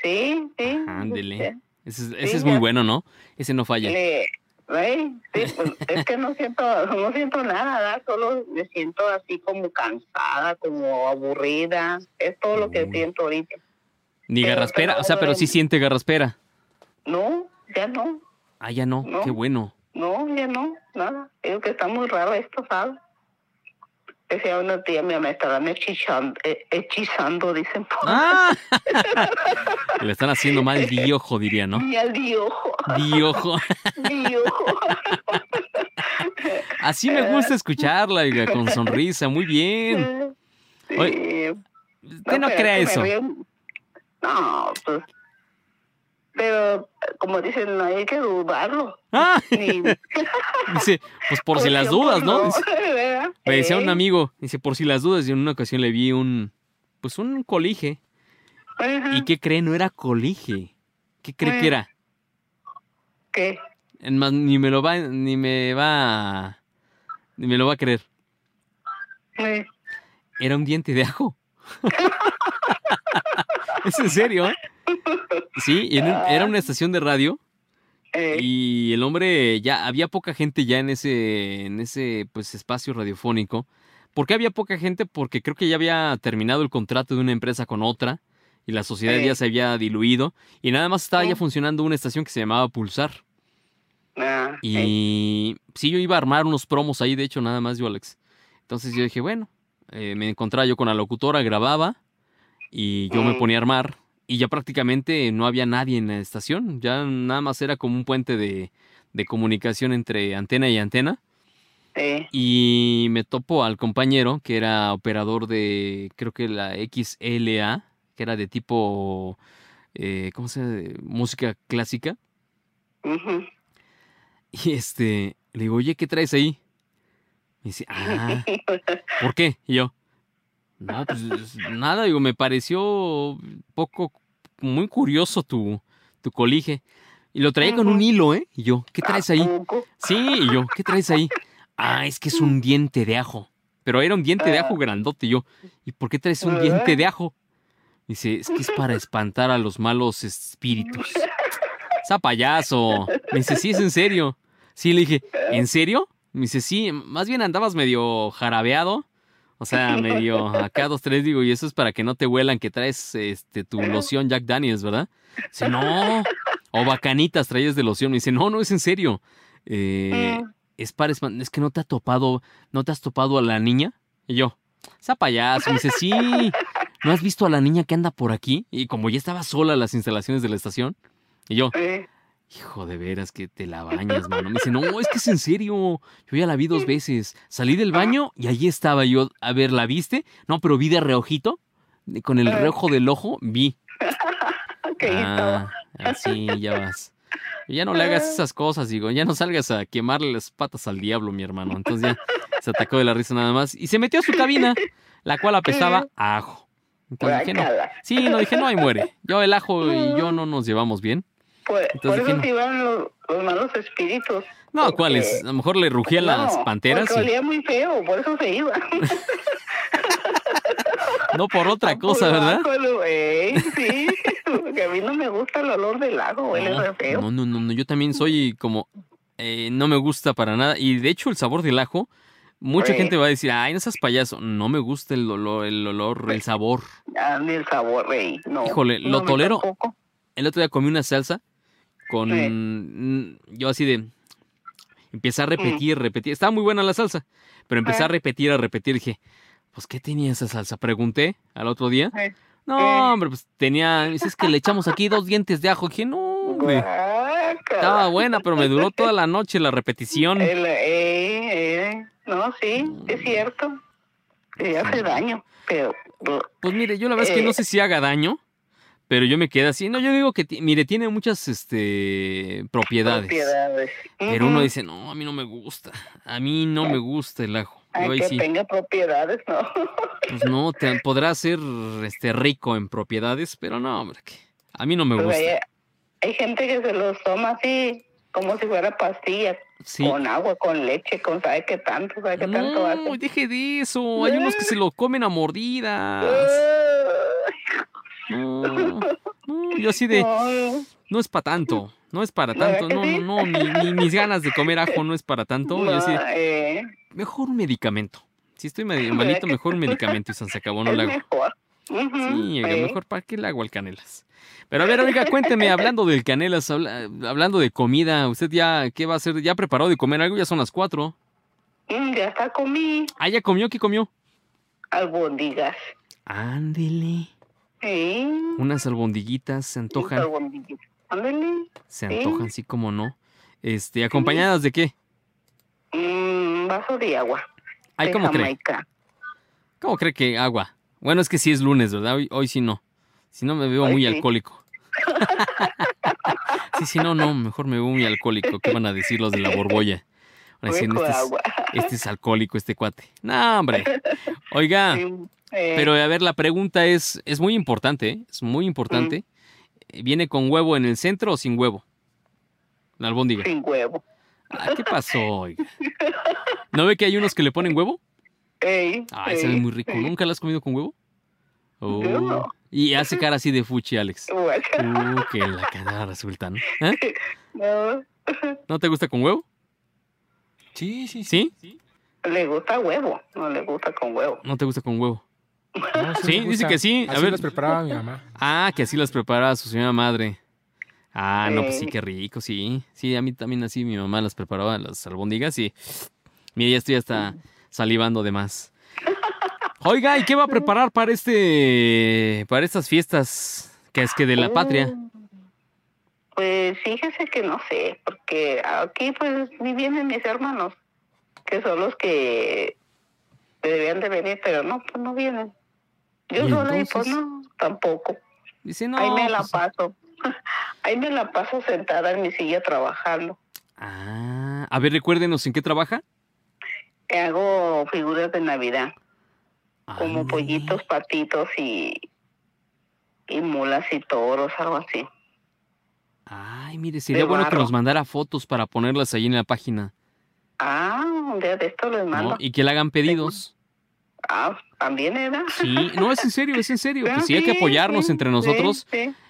Sí, sí. Ándele. Ese, es- ese Sí, es muy bueno, ¿no? Ese no falla. Le, sí, pues, es que no siento, no siento nada, ¿verdad? solo me siento así como cansada, como aburrida, es todo lo que Uy. siento ahorita. Ni pero- garraspera, o sea, pero sí siente garraspera. No, ya no, Ah, ya no, No. qué bueno. no, ya no, nada. Digo que está muy raro esto, ¿sabes? Decía una tía, mi me estarán hechizando, eh, hechizando dicen. ¡Ah! Le están haciendo mal diojo, diría, ¿no? Y al diojo, Diojo. diojo. Así me gusta escucharla, oiga, con sonrisa, muy bien. Sí. Oye, Usted no pero crea eso. me No, pues. Pero, como dicen, no hay que dudarlo. Ah, Ni, dice, pues por si las dudas, ¿no? ¿verdad? Me decía un Eh, amigo, dice, por si las dudas, y en una ocasión le vi un, pues un colige. ajá. ¿Y qué cree? No era colige. ¿Qué cree que Mm. era? ¿Qué? Más, ni me lo va, ni me va, ni me lo va a creer. Eh, Era un diente de ajo. es en serio, ¿eh? Sí, un- era una estación de radio eh, y el hombre ya había poca gente ya en ese en ese pues espacio radiofónico. ¿Por qué había poca gente? Porque creo que ya había terminado el contrato de una empresa con otra y la sociedad ya se había diluido y nada más estaba ya funcionando una estación que se llamaba Pulsar. ah, Y sí, yo iba a armar unos promos ahí, de hecho, nada más yo, Alex. Entonces yo dije, bueno, eh, me encontraba yo con la locutora, grababa y yo me ponía a armar. Y ya prácticamente no había nadie en la estación. Ya nada más era como un puente de, de comunicación entre antena y antena. Sí. y me topo al compañero que era operador de, creo que la XLA, que era de tipo, eh, ¿cómo se llama? Música clásica. Y este, le digo, oye, ¿qué traes ahí? Me dice, ah, ¿por qué? Y yo, no, pues nada, digo, me pareció poco, muy curioso tu, tu colige. Y lo traía con un hilo, ¿eh? Y yo, ¿qué traes ahí? Sí, y yo, ¿qué traes ahí? Ah, es que es un diente de ajo. Pero era un diente de ajo grandote. Y yo, ¿y por qué traes un diente de ajo? Dice, es que es para espantar a los malos espíritus. Esa payaso. Me dice, sí, es en serio. Sí, le dije, ¿en serio? Me dice, sí, más bien andabas medio jarabeado. O sea, medio acá dos, tres, digo, y eso es para que no te huelan que traes este tu loción Jack Daniels, ¿verdad? Dice, no. O bacanitas traías de loción. Me dice, no, no, es en serio. Eh, Mm. es para es que no te ha topado, no te has topado a la niña. Y yo, esa payaso. Me dice, sí. ¿No has visto a la niña que anda por aquí? Y como ya estaba sola en las instalaciones de la estación. Y yo. Hijo de veras que te la bañas, mano. Me dice, no, es que es en serio. Yo ya la vi dos veces. Salí del baño y allí estaba yo. A ver, ¿la viste? No, pero vi de reojito. Con el reojo del ojo, vi. Ah, así ya vas. Ya no le hagas esas cosas, digo. Ya no salgas a quemarle las patas al diablo, mi hermano. Entonces ya se atacó de la risa nada más. Y se metió a su cabina, la cual apestaba a ajo. Entonces dije, no. Sí, no, dije, no, ahí muere. Yo, el ajo y yo no nos llevamos bien. Por, por Entonces, eso ¿quién? se iban los, los malos espíritus. No, ¿cuáles? A lo mejor le rugían las No, panteras. Porque y- olía muy feo, por eso se iba. No por otra cosa, ¿verdad? Por sí, porque a mí no me gusta el olor del lago, huele re feo. No, no, no, no, yo también soy como... eh, no me gusta para nada. Y de hecho el sabor del ajo, mucha Sí. gente va a decir, ay, no seas payaso. No me gusta el olor, el olor, el sabor. Ah, ni el sabor, rey. No. Híjole, no, lo tolero. tampoco. El otro día comí una salsa con... Sí. mm, Yo así de... Empecé a repetir, repetir. Estaba muy buena la salsa, pero empecé Mm. A repetir, a repetir. Dije, pues, ¿qué tenía esa salsa? Pregunté al otro día. Sí. No, hombre, pues tenía... Es que le echamos aquí dos dientes de ajo. Dije, no, hombre. Estaba buena, pero me duró toda la noche la repetición. El, eh, eh, no, sí, es cierto. Hace daño, pero Pues mire, yo la verdad es que no Eh. sé si haga daño, pero yo me quedé así. No, yo digo que, mire, tiene muchas este, propiedades. propiedades. Pero uno dice, no, a mí no me gusta. A mí no me gusta el ajo. Ay, Yo ahí que sí, tenga propiedades, ¿no? pues no, te, podrá ser este, rico en propiedades, pero no, hombre, que a mí no me Pues gusta. hay, hay gente que se los toma así, como si fuera pastilla, Sí. con agua, con leche, con sabe qué tanto, sabe qué tanto No, hace. deje de eso. Hay unos que se lo comen a mordidas. No, no, yo así de, no es para tanto, no es para ¿Verdad tanto, no, no, no, mis ganas de comer ajo no es para tanto. Yo así de, no, mejor un medicamento. Si estoy medio ¿Verdad malito, mejor un medicamento y se acabó, no le hago. Sí, mejor para qué le hago al canelas. Pero a ver, oiga, cuénteme, hablando del canelas, habla- hablando de comida, ¿usted ya qué va a hacer? ¿Ya preparó de comer algo? Ya son las cuatro. Mm, ya está comí Ah, ¿ya comió? ¿Qué comió? albóndigas. Ándele. Sí. Unas albondiguitas se antojan. Ándale. Se antojan, sí como no. Este, ¿acompañadas de qué? Mm, vaso de agua. Ay, de ¿cómo cree? Jamaica. ¿Cómo cree que agua? Bueno, es que sí es lunes, ¿verdad? Hoy, hoy sí no. Si no, me veo Hoy muy sí. alcohólico. sí, sí, no, no, mejor me veo muy alcohólico. ¿Qué van a decir los de la borbolla? Van a decir, este es, este alcohólico, este cuate. No, hombre. Oiga, Sí, eh, pero a ver, la pregunta es, es muy importante, ¿eh? Es muy importante. Eh, ¿Viene con huevo en el centro o sin huevo? La albóndiga. sin huevo. Ah, ¿Qué pasó, oiga? ¿No ve que hay unos que le ponen huevo? Ey, Ay, ey, sabe muy rico. ey. ¿Nunca la has comido con huevo? Oh. No. Y hace cara así de fuchi, Alex. Guácala. Uh, que la cara resulta, ¿no? ¿Eh? No, ¿No te gusta con huevo? Sí, sí, sí. ¿Sí? le gusta huevo, no le gusta con huevo. ¿No te gusta con huevo? No, Sí, dice que sí. A Así ver. los preparaba mi mamá. Ah, que así las preparaba su señora madre. Ah, no, pues sí, Ey. qué rico, sí. Sí, a mí también así mi mamá las preparaba, las albóndigas y... Mira, ya estoy hasta salivando de más. Oiga, ¿y qué va a preparar para este... para estas fiestas? Que es que de la patria. Mm, Pues fíjese que no sé, porque aquí pues ni vienen mis hermanos. que son los que debían de venir, pero no, pues no vienen. Yo ¿Y sola y pues entonces? no, tampoco. Dice, no. Ahí me la pues- paso. Ahí me la paso sentada en mi silla trabajando. Ah, a ver, recuérdenos en qué trabaja. Hago figuras de Navidad, como Ándale. pollitos, patitos y, y mulas y toros, algo así. Ay, mire, sería De bueno que nos mandara fotos para ponerlas ahí en la página. Ah, un día de esto les ¿no? mando. Y que le hagan pedidos. Ah, también era. Sí, no, es en serio, es en serio. Pues sí, hay que apoyarnos entre nosotros.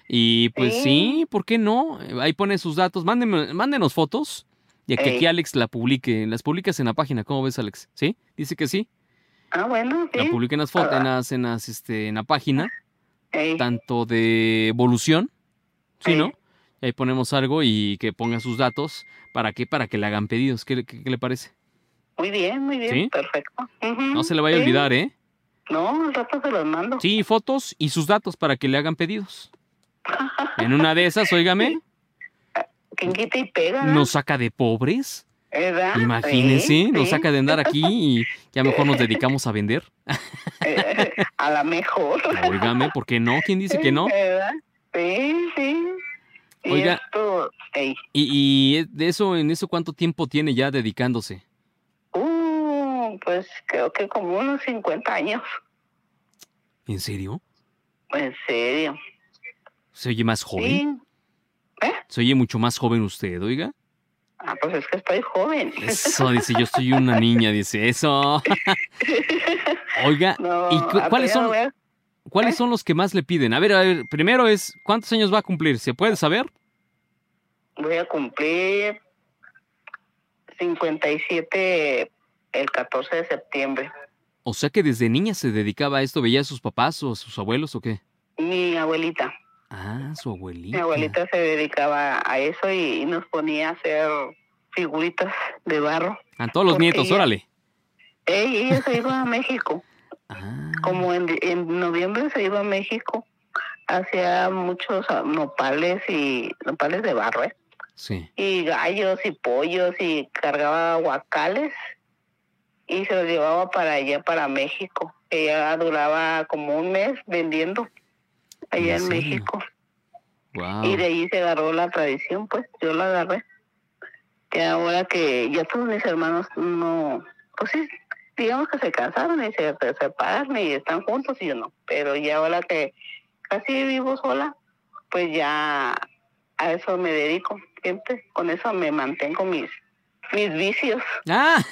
Y pues sí. Sí. ¿por qué no? Ahí pone sus datos. Mándenme- mándenos fotos. Y que Ey. aquí Alex la publique. Las publicas en la página. ¿Cómo ves, Alex? ¿Sí? Dice que sí. Ah, bueno, La sí. publiquen en las fotos, Ah. en las, en las, este, en la página. Ey, Tanto de evolución. ¿Sí, Ey. no? Y ahí ponemos algo y que ponga sus datos. ¿Para qué? Para que le hagan pedidos. ¿Qué, le- qué- qué le parece? Muy bien, muy bien, ¿Sí? perfecto. No se le vaya a olvidar, ¿eh? No, al rato se los mando. Sí, fotos y sus datos para que le hagan pedidos. En una de esas, óigame, Quien quita y pega. ¿no? nos saca de pobres. ¿Verdad? Imagínense, Sí, nos saca de andar aquí y ya mejor nos dedicamos a vender. Eh, a la mejor. Óigame, ¿por qué no? ¿Quién dice que no? ¿Verdad? Sí, sí. Y Oiga. esto, Y, y de eso, en eso, ¿cuánto tiempo tiene ya dedicándose? Pues creo que como unos 50 años. ¿En serio? En serio. ¿Se oye más joven? Sí. ¿Eh? ¿Se oye mucho más joven usted, oiga? Ah, pues es que estoy joven. Eso, dice, yo soy una niña, dice, eso. Oiga, No, ¿y cu- cuáles son, cuáles ¿Eh? son los que más le piden? A ver, a ver, primero es, ¿cuántos años va a cumplir? ¿Se puede saber? Voy a cumplir 57 el 14 de septiembre. O sea que desde niña se dedicaba a esto, veía a sus papás o a sus abuelos o qué? Mi abuelita, Ah, su abuelita. mi abuelita se dedicaba a eso y, y nos ponía a hacer figuritas de barro. A todos los nietos, ella- órale. Ey, ella se iba a México, Ah, como en, en noviembre se iba a México, hacía muchos ah, nopales y nopales de barro, ¿eh? sí. y gallos y pollos y cargaba guacales y se los llevaba para allá, para México. Ella duraba como un mes vendiendo allá ¿En? México. Wow. Y de ahí se agarró la tradición, pues yo la agarré. Que ahora que ya todos mis hermanos no, pues sí, digamos que se casaron y se, se separan y están juntos y yo no. Pero ya ahora que casi vivo sola, pues ya a eso me dedico. Siempre con eso me mantengo mis, mis vicios. Ah,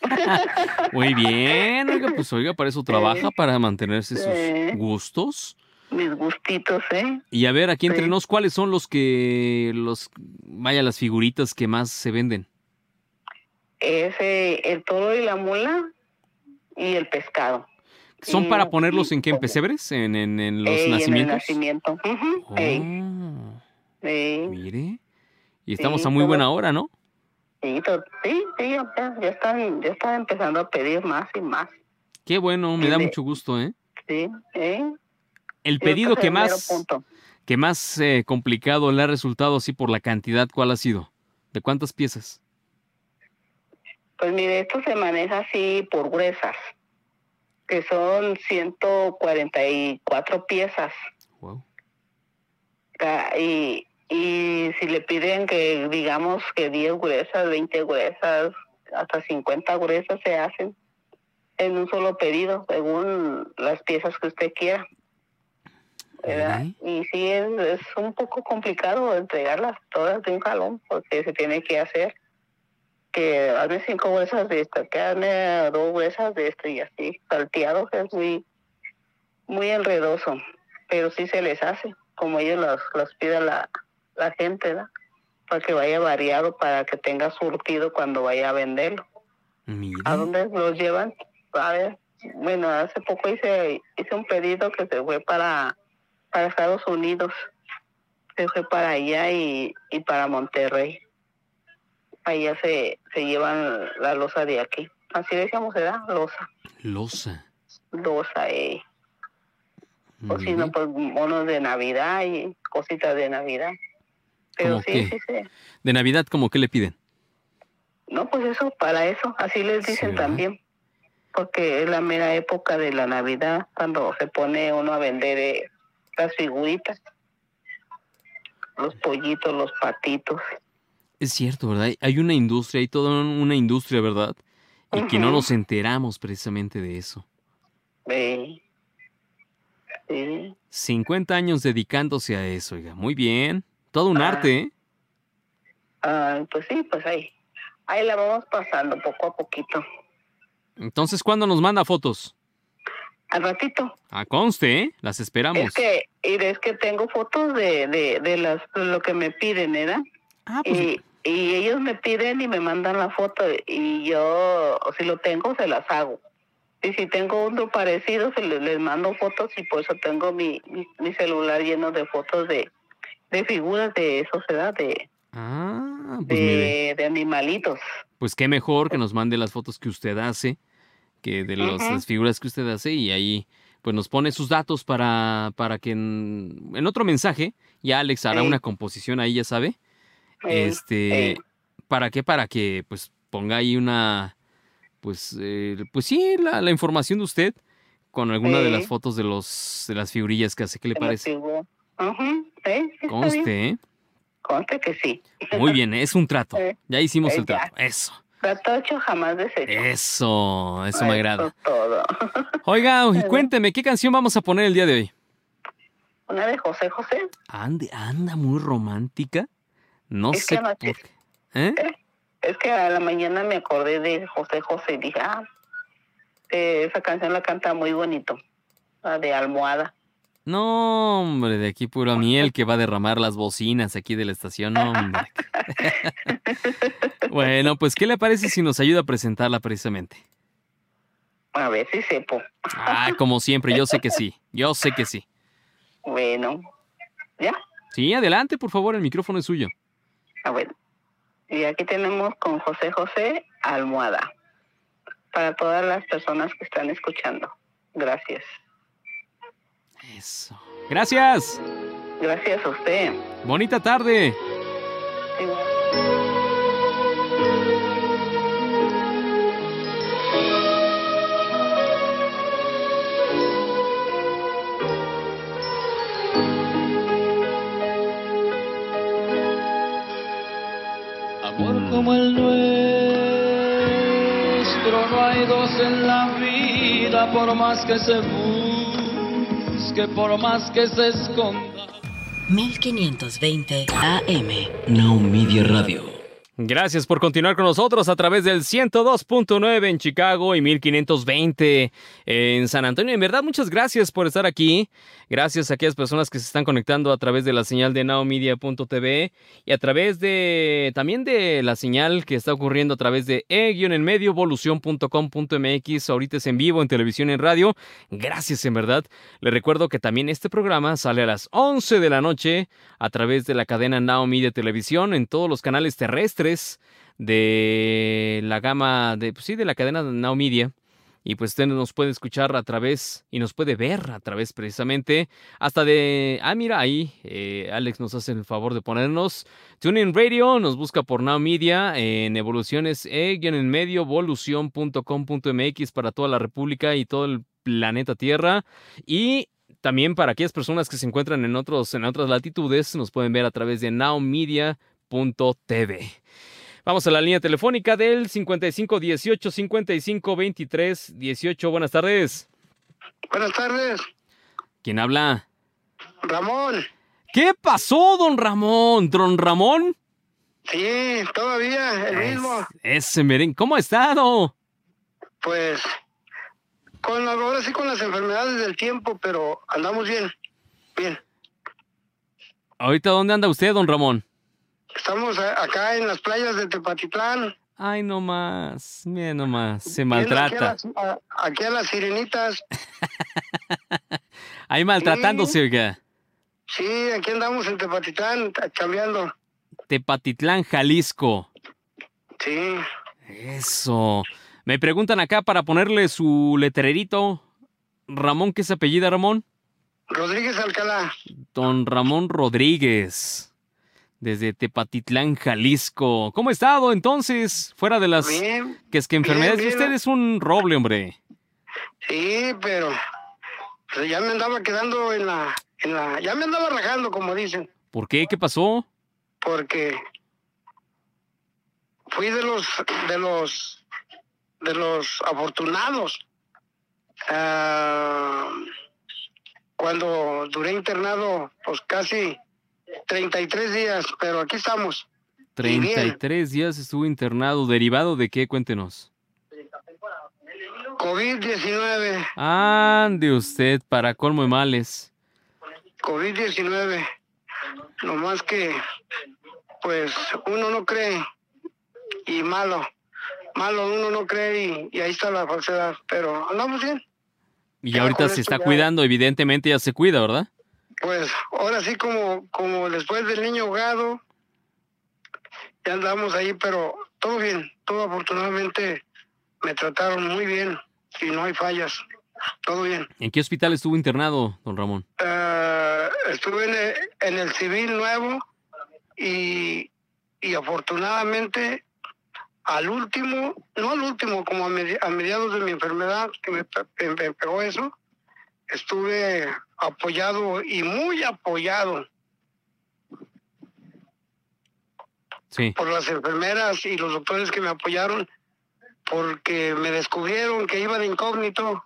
muy bien. Oiga, pues oiga, para eso trabaja, para mantenerse sus gustos. mis gustitos, ¿eh? Y a ver, aquí entre Sí. nos, ¿cuáles son los que, los, vaya, las figuritas que más se venden? Ese, el toro y la mula y el pescado. ¿Son Y- para ponerlos y en qué? ¿En pesebres? ¿En, en, en los Ey, En el nacimientos? nacimiento. Ujú, Oh, ey. mire. Y estamos Sí, a muy buena hora, ¿no? Sí, sí, sí, ya, ya están, ya están empezando a pedir más y más. Qué bueno, me da de- mucho gusto, ¿eh? Sí, ¿eh? El Sí, pedido este es que más, que más eh, complicado le ha resultado así por la cantidad, ¿cuál ha sido? ¿De cuántas piezas? Pues mire, esto se maneja así por gruesas, que son 144 piezas. Wow. Ca- Y, y si le piden que digamos que 10 gruesas, 20 gruesas, hasta 50 gruesas se hacen en un solo pedido, según las piezas que usted quiera. Y sí, es, es un poco complicado entregarlas todas de un jalón, porque se tiene que hacer que hazme cinco gruesas de esta, que hazme dos gruesas de esta y así. Salteados es muy, muy enredoso, pero sí se les hace, como ellos los, los pide la, la gente, ¿verdad? Para que vaya variado, para que tenga surtido cuando vaya a venderlo. ¿A dónde los llevan? A ver, bueno, hace poco hice, hice un pedido que se fue para, para Estados Unidos. Se fue para allá y, y para Monterrey. Allá se, se llevan la losa de aquí. Así decíamos, ¿verdad? Losa. Losa. Losa, eh. O si no, pues monos de Navidad y cositas de Navidad. Pero ¿Cómo sí, qué? sí, sí. De Navidad, ¿cómo que le piden? No, pues eso, para eso, así les dicen también. Porque es la mera época de la Navidad, cuando se pone uno a vender eh, las figuritas. Los pollitos, los patitos. Es cierto, ¿verdad? Hay- una industria, hay toda una industria, ¿verdad? Y que no nos enteramos precisamente de eso. eh, sí. 50 años dedicándose a eso, oiga. Muy bien. Todo un Ah. arte, ¿eh? Ah, pues sí, pues ahí. Ahí la vamos pasando poco a poquito. Entonces, ¿cuándo nos manda fotos? Al ratito. A conste, ¿eh? Las esperamos. Es que, y es que tengo fotos de, de, de las, de lo que me piden, ¿verdad? Ah, pues Y, y ellos me piden y me mandan la foto y yo, si lo tengo, se las hago. Y si tengo uno parecido, se les, les mando fotos y por eso tengo mi, mi, mi celular lleno de fotos de, de figuras de sociedad, de, Ah, pues de, de animalitos. Pues qué mejor que nos mande las fotos que usted hace, que de los- las figuras que usted hace y ahí pues nos pone sus datos para, para que en, en otro mensaje ya Alex hará Sí. una composición ahí, ya sabe. Este. ¿para qué? Para que pues ponga ahí una, pues, eh, pues sí, la, la información de usted con alguna de las fotos de los de las figurillas que hace. ¿Qué le parece? Ujú, sí. Conste, ¿eh? Conste que sí. Muy bien, es un trato. Eh, Ya hicimos eh, el ya. trato. Eso, Trato hecho jamás eso, eso me agrada. es todo. Oiga, y cuénteme, ¿qué canción vamos a poner el día de hoy? Una de José José. Ande, anda muy romántica. No Es sé que anoche- por qué. ¿Eh? Es que a la mañana me acordé de José José y dije, ah, eh, esa canción la canta muy bonito. La de Almohada. No, hombre, de aquí pura miel que va a derramar las bocinas aquí de la estación, no, hombre. bueno, pues, ¿qué le parece si nos ayuda a presentarla precisamente? A ver si sepo. Ah, como siempre, yo sé que sí, yo sé que sí. Bueno, ¿ya? Sí, adelante, por favor, el micrófono es suyo. A ver. Y aquí tenemos con José José Almohada. Para todas las personas que están escuchando. Gracias. Eso. Gracias. Gracias a usted. Bonita tarde. Igual. Amor como el nuestro, no hay dos en la vida, por más que se busque, por más que se esconda. 1520 AM. Now Media Radio. Gracias por continuar con nosotros a través del 102.9 en Chicago y 1520 en San Antonio. En verdad, muchas gracias por estar aquí. Gracias a aquellas personas que se están conectando a través de la señal de nowmedia.tv y a través de también de la señal que está ocurriendo a través de e-en-medio evolución.com.mx. Ahorita es en vivo, en televisión, en radio. Gracias, en verdad. Les recuerdo que también este programa sale a las 11 de la noche a través de la cadena Now Media Televisión en todos los canales terrestres de la gama de, pues sí, de la cadena Now Media. Y pues usted nos puede escuchar a través y nos puede ver a través precisamente hasta de... Ah, mira, ahí eh, Alex nos hace el favor de ponernos TuneIn Radio, nos busca por Now Media en evoluciones e en medio evolución.com.mx para toda la República y todo el planeta Tierra. Y también para aquellas personas que se encuentran en, otros, en otras latitudes, nos pueden ver a través de nowmedia.tv. Vamos a la línea telefónica del 55 18 55 23 18. Buenas tardes. Buenas tardes, ¿Quién habla? Ramón. ¿Qué pasó, don Ramón? ¿Don Ramón? Sí, todavía el mismo. Es- ese merengue. ¿Cómo ha estado? Pues con ahora sí con las enfermedades del tiempo, pero andamos bien, bien. ¿Ahorita dónde anda usted, don Ramón? Estamos a- acá en las playas de Tepatitlán. Ay, no más. Mira nomás. Se maltrata. Aquí a, las, a- aquí a las sirenitas. Ahí maltratándose, oiga. Sí, aquí andamos en Tepatitlán ta- chambeando. Tepatitlán, Jalisco. Sí, Eso. Me preguntan acá para ponerle su letrerito. Ramón, ¿qué es apellida, Ramón? Rodríguez Alcalá. Don Ramón Rodríguez. Desde Tepatitlán, Jalisco. ¿Cómo ha estado entonces? Fuera de las... Bien. Que es que enfermedades... bien. Usted es un roble, hombre. Sí, pero pues, ya me andaba quedando en la, en la, ya me andaba rajando, como dicen, ¿Por qué? ¿Qué pasó? porque fui de los, de los, de los afortunados. Ah, cuando duré internado, pues casi 33 días, pero aquí estamos. Y bien. 33 días estuvo internado. ¿Derivado de qué? Cuéntenos. COVID-19, Ande usted, para colmo de males. COVID-19. No más que, pues, uno no cree y malo. Malo, uno no cree y, y ahí está la falsedad. Pero andamos bien. Y ahorita se está cuidando, evidentemente ya se cuida, ¿verdad? Pues ahora sí, como, como después del niño ahogado, ya andamos ahí, pero todo bien. Todo afortunadamente me trataron muy bien y no hay fallas. Todo bien. ¿En qué hospital estuvo internado, don Ramón? Eh, estuve en el, en el civil nuevo y, y afortunadamente al último, no al último, como a, medi- a mediados de mi enfermedad que me- me pegó eso, estuve apoyado y muy apoyado Sí. por las enfermeras y los doctores que me apoyaron porque me descubrieron que iba de incógnito.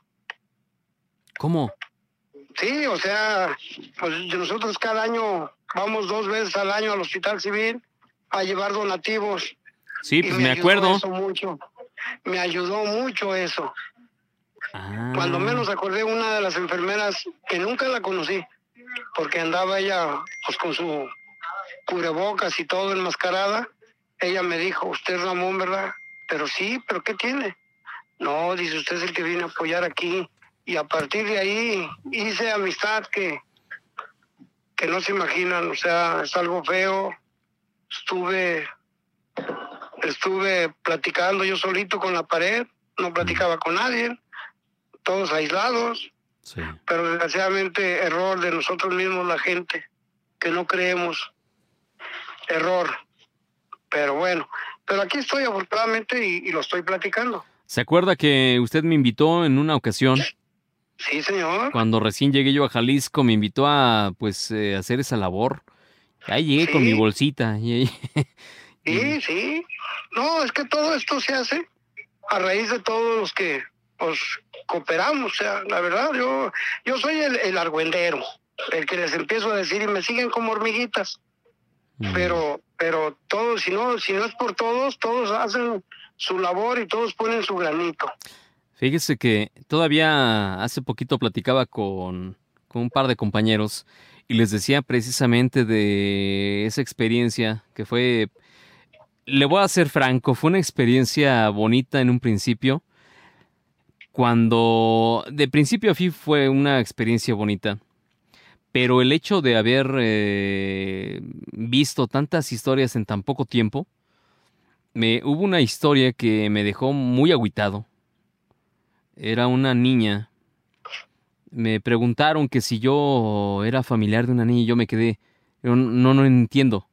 ¿Cómo? Sí, o sea, pues nosotros cada año vamos dos veces al año al hospital civil a llevar donativos. Sí, pues me ayudó acuerdo. Mucho. Me ayudó mucho eso. Ah, Cuando menos acordé una de las enfermeras que nunca la conocí, porque andaba ella pues con su cubrebocas y todo enmascarada. Ella me dijo, usted es Ramón, ¿verdad? Pero sí, pero ¿qué tiene? No, dice usted es el que viene a apoyar aquí. Y a partir de ahí hice amistad que, que no se imaginan, o sea, es algo feo. Estuve, estuve platicando yo solito con la pared, no platicaba con nadie, todos aislados, Sí. pero desgraciadamente error de nosotros mismos la gente, que no creemos. Error. Pero bueno, pero aquí estoy afortunadamente y, y lo estoy platicando. ¿Se acuerda que usted me invitó en una ocasión, Sí, señor. cuando recién llegué yo a Jalisco, me invitó a pues eh, hacer esa labor? Ahí llegué con mi bolsita. Y ahí- Sí, sí. No, es que todo esto se hace a raíz de todos los que pues, cooperamos. O sea, la verdad, yo, yo soy el, el argüendero, el que les empiezo a decir y me siguen como hormiguitas. Mm. Pero, pero todos, si no, si no es por todos, todos hacen su labor y todos ponen su granito. Fíjese que todavía hace poquito platicaba con, con un par de compañeros y les decía precisamente de esa experiencia que fue, le voy a ser franco, fue una experiencia bonita en un principio. Cuando de principio a fin fue una experiencia bonita, pero el hecho de haber eh, visto tantas historias en tan poco tiempo, me, hubo una historia que me dejó muy agüitado era una niña. Me preguntaron que si yo era familiar de una niña y yo me quedé. no, no entiendo.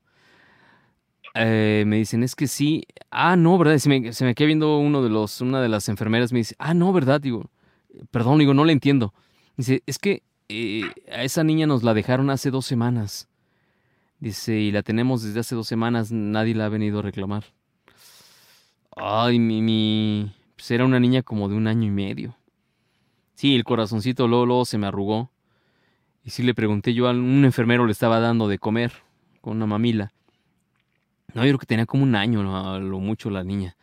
Eh, me dicen, es que sí. Ah, no, ¿verdad? Se me, se me viendo uno de los, una de las enfermeras. Me dice, ah, no, ¿verdad? Digo, perdón, digo, no le entiendo. Dice, es que eh, a esa niña nos la dejaron hace dos semanas. Dice, y la tenemos desde hace dos semanas, nadie la ha venido a reclamar. Ay, mi, mi, pues era una niña como de un año y medio. Sí, el corazoncito luego, luego se me arrugó. Y sí le pregunté yo a un enfermero le estaba dando de comer con una mamila. No, yo creo que tenía como un año lo mucho la niña.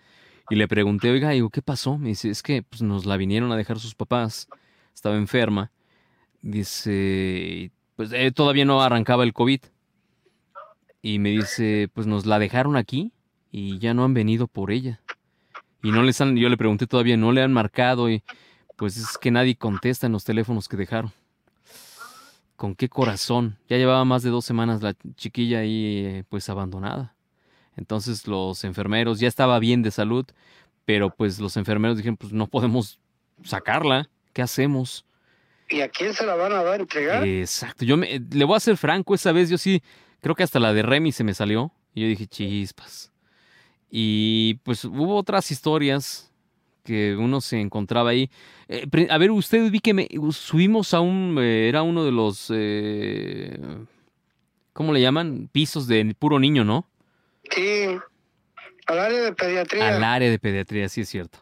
Y le pregunté, oiga, digo, ¿qué pasó? Me dice, es que pues, nos la vinieron a dejar sus papás. Estaba enferma. Dice, pues eh, todavía no arrancaba el COVID. Y me dice, pues nos la dejaron aquí y ya no han venido por ella. Y no les han, yo le pregunté todavía, no le han marcado y pues es que nadie contesta en los teléfonos que dejaron. ¿Con qué corazón? Ya llevaba más de dos semanas la chiquilla ahí eh, pues abandonada. Entonces los enfermeros, ya estaba bien de salud, pero pues los enfermeros dijeron, pues no podemos sacarla, ¿qué hacemos? ¿Y a quién se la van a dar a entregar? Exacto. Yo me, le voy a ser franco, esa vez yo sí, creo que hasta la de Remy se me salió. Y yo dije, chispas. Y pues hubo otras historias que uno se encontraba ahí. Eh, a ver, usted vi que me, subimos a un, eh, era uno de los, eh, ¿cómo le llaman? Pisos de puro niño, ¿no? Sí, al área de pediatría. Al área de pediatría, sí es cierto.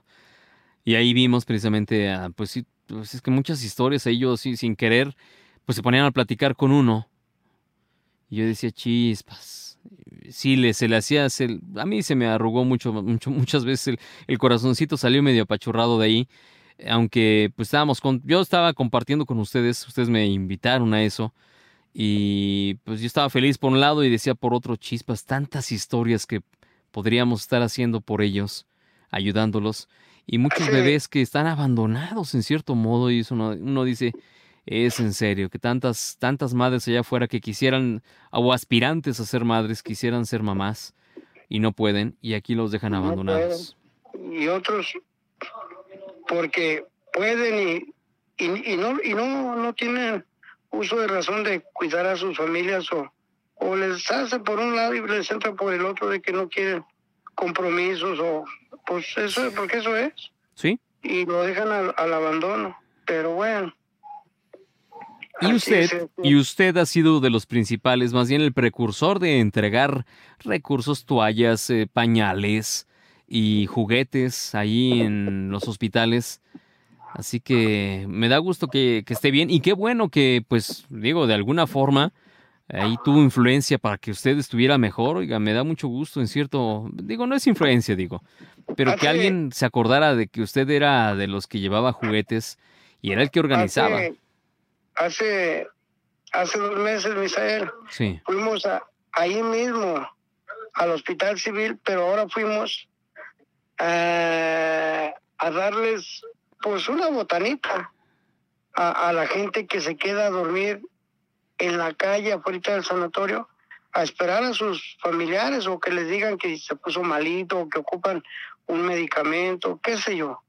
Y ahí vimos precisamente, pues sí, pues es que muchas historias, ellos sí, sin querer, pues se ponían a platicar con uno. Y yo decía, chispas. Sí, le, se le hacía, a mí se me arrugó mucho, mucho muchas veces el, el, corazoncito salió medio apachurrado de ahí. Aunque pues estábamos con, yo estaba compartiendo con ustedes, ustedes me invitaron a eso. Y pues yo estaba feliz por un lado y decía por otro, chispas, tantas historias que podríamos estar haciendo por ellos, ayudándolos y muchos bebés que están abandonados en cierto modo y eso uno, dice, es en serio, que tantas, tantas madres allá afuera que quisieran, o aspirantes a ser madres, quisieran ser mamás y no pueden, y aquí los dejan abandonados. Y otros, porque pueden y, y, no, y no, no tienen uso de razón de cuidar a sus familias o, o les hace por un lado y les entra por el otro de que no quieren compromisos o pues eso, porque eso es. Sí. Y lo dejan al, abandono. Pero bueno. Y usted, y usted ha sido de los principales, más bien el precursor de entregar recursos, toallas, eh, pañales y juguetes ahí en los hospitales. Así que me da gusto que, que esté bien y qué bueno que, pues, digo, de alguna forma ahí tuvo influencia para que usted estuviera mejor. Oiga, me da mucho gusto en cierto, digo, no es influencia, digo, pero que alguien se acordara de que usted era de los que llevaba juguetes y era el que organizaba. Hace, hace, dos meses, Misael, sí. fuimos a, ahí mismo al Hospital Civil, pero ahora fuimos a, a darles pues una botanita a, a la gente que se queda a dormir en la calle afuera del sanatorio a esperar a sus familiares o que les digan que se puso malito o que ocupan un medicamento, qué sé yo.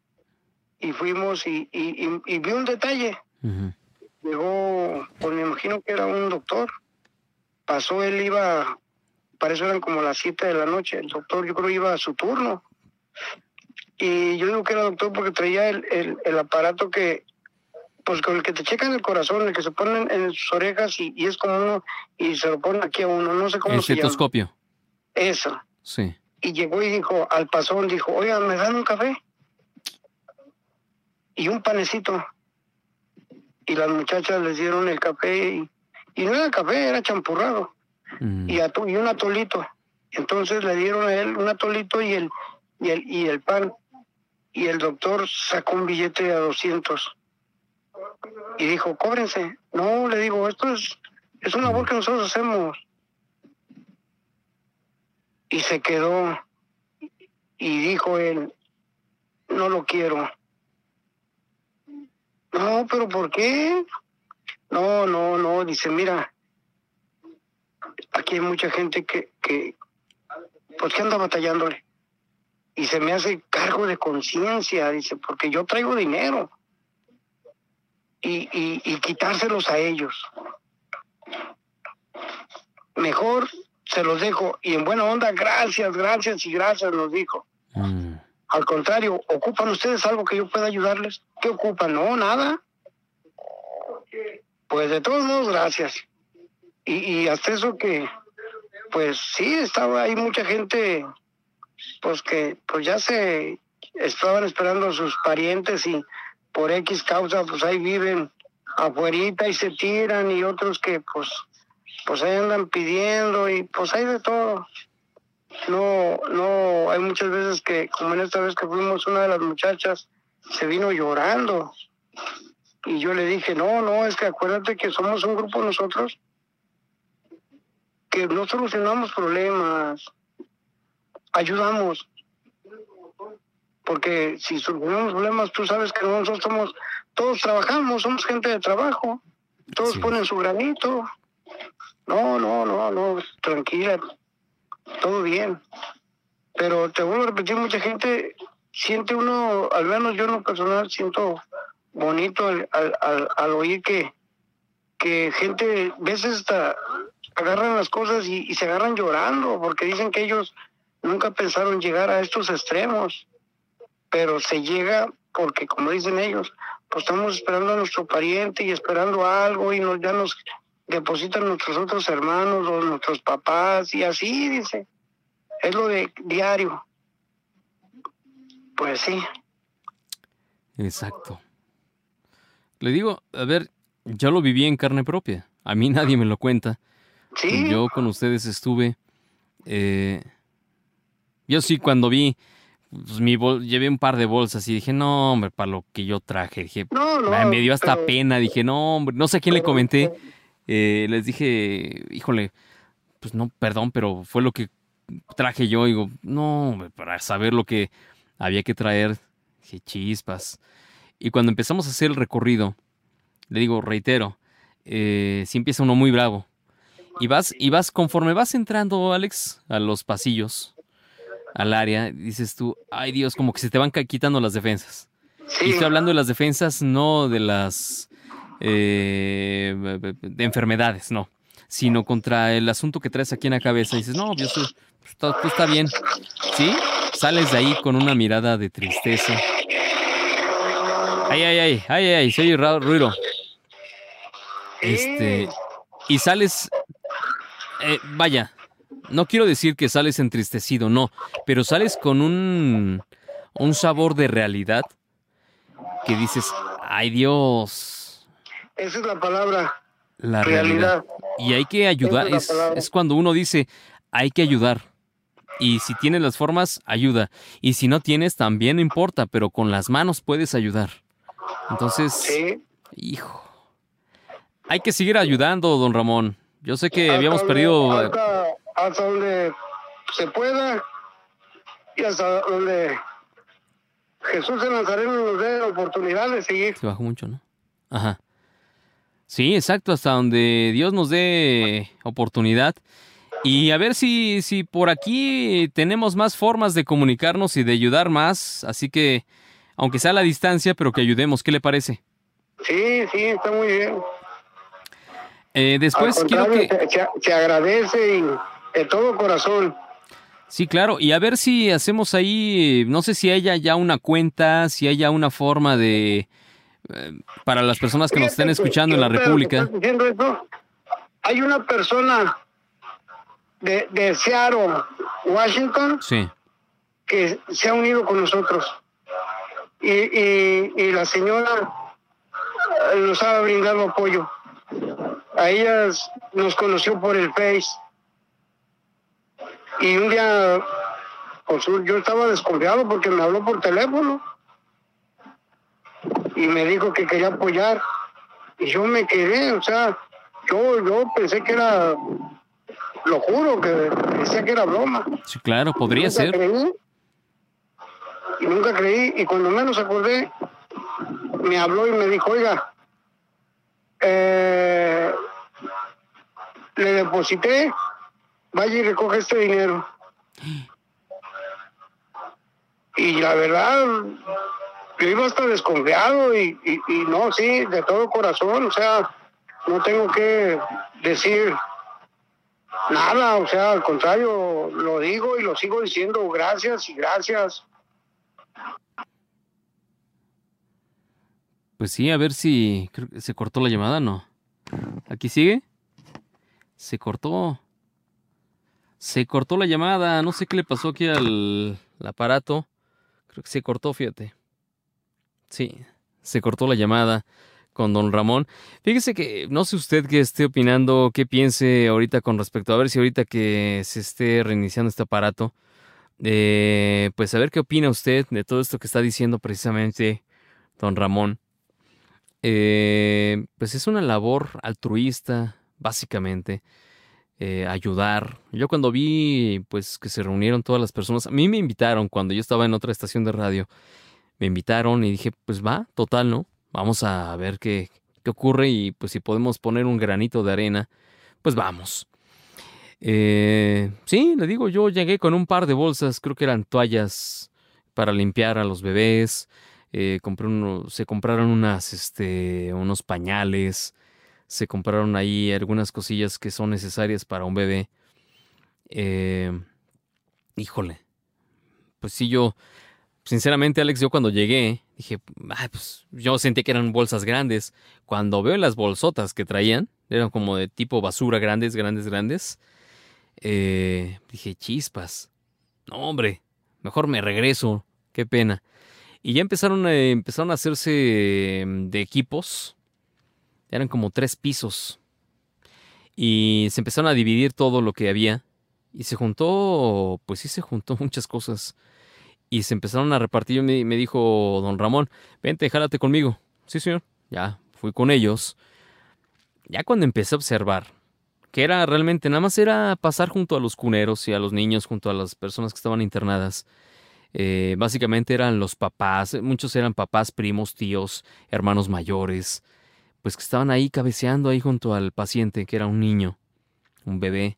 Y fuimos y, y, vi un detalle. Llegó, pues me imagino que era un doctor. Pasó, él iba, para eso eran como las 7 de la noche. El doctor yo creo iba a su turno. Y yo digo que era doctor porque traía el, el, el aparato que pues con el que te checan el corazón, el que se ponen en sus orejas y, es como uno, y se lo ponen aquí a uno, no sé cómo el se llama. Eso. Sí. Y llegó y dijo, al pasón, dijo, oiga, ¿me dan un café? Y un panecito. Y las muchachas les dieron el café y, y no era café, era champurrado. Mm. Y, y un atolito. Entonces le dieron a él un atolito y el, y el, y el pan. Y el doctor sacó un billete de a 200 y dijo, cóbrense. No, le digo, esto es, es una labor que nosotros hacemos. Y se quedó y dijo él, no lo quiero. No, pero ¿por qué? No, no, no, dice, mira, aquí hay mucha gente que, que pues que anda batallándole. Y se me hace cargo de conciencia, dice, porque yo traigo dinero y, y, quitárselos a ellos. Mejor se los dejo y en buena onda, gracias, gracias y gracias, nos dijo. Mm. Al contrario, ¿ocupan ustedes algo que yo pueda ayudarles? ¿Qué ocupan? No, nada. Pues de todos modos, gracias. Y, y hasta eso que, pues sí, estaba ahí mucha gente, pues que pues ya se estaban esperando sus parientes y por X causa, pues ahí viven afuerita y se tiran y otros que pues pues ahí andan pidiendo y pues hay de todo. No, no, hay muchas veces que, como en esta vez que fuimos, una de las muchachas se vino llorando. Y yo le dije, no, no, es que acuérdate que somos un grupo nosotros que no solucionamos problemas, ayudamos porque si solucionamos problemas, tú sabes que nosotros somos, todos trabajamos, somos gente de trabajo, todos ponen su granito. No, no, no, no, tranquila, todo bien. Pero te vuelvo a repetir, mucha gente siente uno, al menos yo en lo personal siento bonito al, al, al, oír que, que gente, veces hasta agarran las cosas y, y, se agarran llorando porque dicen que ellos nunca pensaron llegar a estos extremos, pero se llega porque, como dicen ellos, pues estamos esperando a nuestro pariente y esperando algo y nos, ya nos depositan nuestros otros hermanos o nuestros papás y así, dice. Es lo de diario. Pues sí. Exacto. Le digo, a ver, yo lo viví en carne propia. A mí nadie me lo cuenta. Sí. Yo con ustedes estuve. Eh, yo sí, cuando vi, pues, mi bol llevé un par de bolsas y dije, no, hombre, para lo que yo traje. Dije, no, no, me dio hasta pena. Dije, no, hombre, no sé a quién le comenté. Eh, les dije, híjole, pues no, perdón, pero fue lo que traje yo. Digo, no, para saber lo que había que traer, dije, chispas. Y cuando empezamos a hacer el recorrido, le digo, reitero, eh, si empieza uno muy bravo. Y vas, y vas, conforme vas entrando, Alex, a los pasillos, al área, dices tú, ay Dios, como que se te van quitando las defensas. Sí. Y estoy hablando de las defensas, no de las eh, de enfermedades, no, sino contra el asunto que traes aquí en la cabeza. Y dices, no, Dios, tú está bien. ¿Sí? Sales de ahí con una mirada de tristeza. Ay, ay, ay, ay, ay, se oye ruido. Este, y sales, eh, vaya, no quiero decir que sales entristecido, no, pero sales con un, un sabor de realidad que dices, ay Dios. Esa es la palabra. La realidad. realidad. Y hay que ayudar, es, es, es cuando uno dice, hay que ayudar. Y si tienes las formas, ayuda. Y si no tienes, también no importa, pero con las manos puedes ayudar. Entonces, sí. hijo. Hay que seguir ayudando, don Ramón. Yo sé que habíamos perdido. Hasta, donde se pueda y hasta donde Jesús de Nazareno nos dé oportunidad de seguir. Se bajó mucho, ¿no? Ajá. Sí, exacto, hasta donde Dios nos dé oportunidad. Y a ver si, si por aquí tenemos más formas de comunicarnos y de ayudar más. Así que, aunque sea a la distancia, pero que ayudemos. ¿Qué le parece? Sí, sí, está muy bien. Eh, después quiero que... Se, se, agradece y de todo corazón. Sí, claro. Y a ver si hacemos ahí, no sé si haya ya una cuenta, si haya una forma de... Eh, para las personas que nos estén escuchando en la República. Eso, hay una persona de, de Seattle, Washington, sí. que se ha unido con nosotros. Y, y, y la señora nos ha brindado apoyo. A ellas nos conoció por el Face. Y un día, pues, yo estaba desconfiado porque me habló por teléfono. Y me dijo que quería apoyar. Y yo me quedé, o sea, yo, yo pensé que era lo juro que decía que era broma. Sí, claro, podría nunca ser. Creí, y nunca creí, y cuando menos acordé, me habló y me dijo, oiga, eh, le deposité, vaya y recoge este dinero. Y la verdad, yo iba hasta desconfiado y, y, no, sí, de todo corazón, o sea, no tengo que decir Nada, o sea, al contrario, lo digo y lo sigo diciendo, gracias y gracias. Pues sí, a ver si creo que se cortó la llamada, ¿no? ¿Aquí sigue? Se cortó. Se cortó la llamada, no sé qué le pasó aquí al, aparato. Creo que se cortó, fíjate. Sí, se cortó la llamada con don Ramón. Fíjese que no sé usted qué esté opinando, qué piense ahorita con respecto a ver si ahorita que se esté reiniciando este aparato, eh, pues a ver qué opina usted de todo esto que está diciendo precisamente don Ramón. Eh, pues es una labor altruista, básicamente. Eh, ayudar. Yo cuando vi pues que se reunieron todas las personas, a mí me invitaron cuando yo estaba en otra estación de radio, me invitaron y dije, pues va, total, ¿no? Vamos a ver qué, qué ocurre y pues si podemos poner un granito de arena, pues vamos. Eh, sí, le digo, yo llegué con un par de bolsas, creo que eran toallas para limpiar a los bebés, eh, compré uno, se compraron unas, este, unos pañales, se compraron ahí algunas cosillas que son necesarias para un bebé. Eh, híjole, pues sí, yo, sinceramente, Alex, yo cuando llegué, dije, pues yo sentí que eran bolsas grandes. Cuando veo las bolsotas que traían, eran como de tipo basura, grandes, grandes, grandes. Eh, dije, chispas. No, hombre, mejor me regreso. Qué pena. Y ya empezaron, a, empezaron a hacerse mm, de equipos. Eran como tres pisos. Y se empezaron a dividir todo lo que había. Y se juntó, pues sí se juntó muchas cosas. Y se empezaron a repartir. Y me, dijo don Ramón, vente, jálate conmigo. Sí, señor. Ya, fui con ellos. Ya cuando empecé a observar que era realmente, nada más era pasar junto a los cuneros y a los niños, junto a las personas que estaban internadas. Eh, básicamente eran los papás, muchos eran papás, primos, tíos, hermanos mayores, pues que estaban ahí cabeceando ahí junto al paciente, que era un niño, un bebé.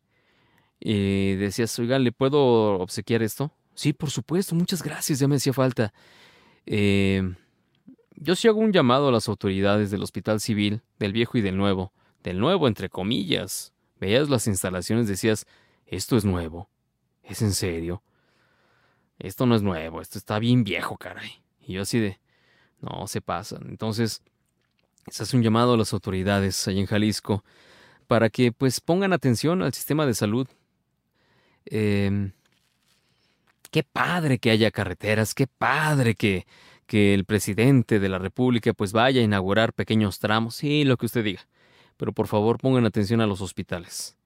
Y decías, oiga, ¿le puedo obsequiar esto? Sí, por supuesto, muchas gracias, ya me hacía falta. Eh, yo sí hago un llamado a las autoridades del Hospital Civil, del viejo y del nuevo, del nuevo entre comillas. Veías las instalaciones, decías, esto es nuevo, es en serio esto no es nuevo, esto está bien viejo, caray. Y yo así de, no, se pasan. Entonces, se hace un llamado a las autoridades allá en Jalisco para que pues pongan atención al sistema de salud. Em, qué padre que haya carreteras, qué padre que, que el presidente de la República pues vaya a inaugurar pequeños tramos, sí, lo que usted diga. Pero por favor pongan atención a los hospitales.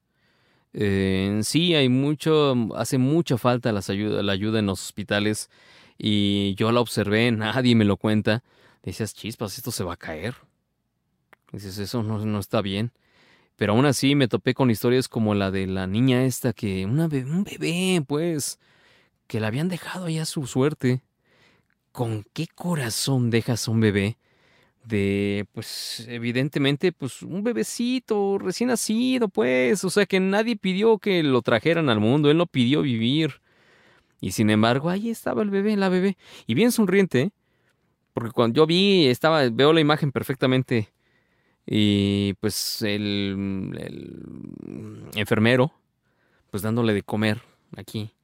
Eh, sí, hay mucho, hace mucha falta las la ayuda en los hospitales y yo la observé, nadie me lo cuenta. Decías, chispas, esto se va a caer. Dices, eso no, no está bien. Pero aún así me topé con historias como la de la niña esta que, una un bebé, pues, que la habían dejado allá a su suerte. ¿Con qué corazón dejas a un bebé? de, pues, evidentemente, pues, un bebecito recién nacido, pues, o sea, que nadie pidió que lo trajeran al mundo, él no pidió vivir. Y sin embargo, ahí estaba el bebé, la bebé, y bien sonriente, porque cuando yo vi, estaba, veo la imagen perfectamente, y pues el, el enfermero, pues dándole de comer aquí.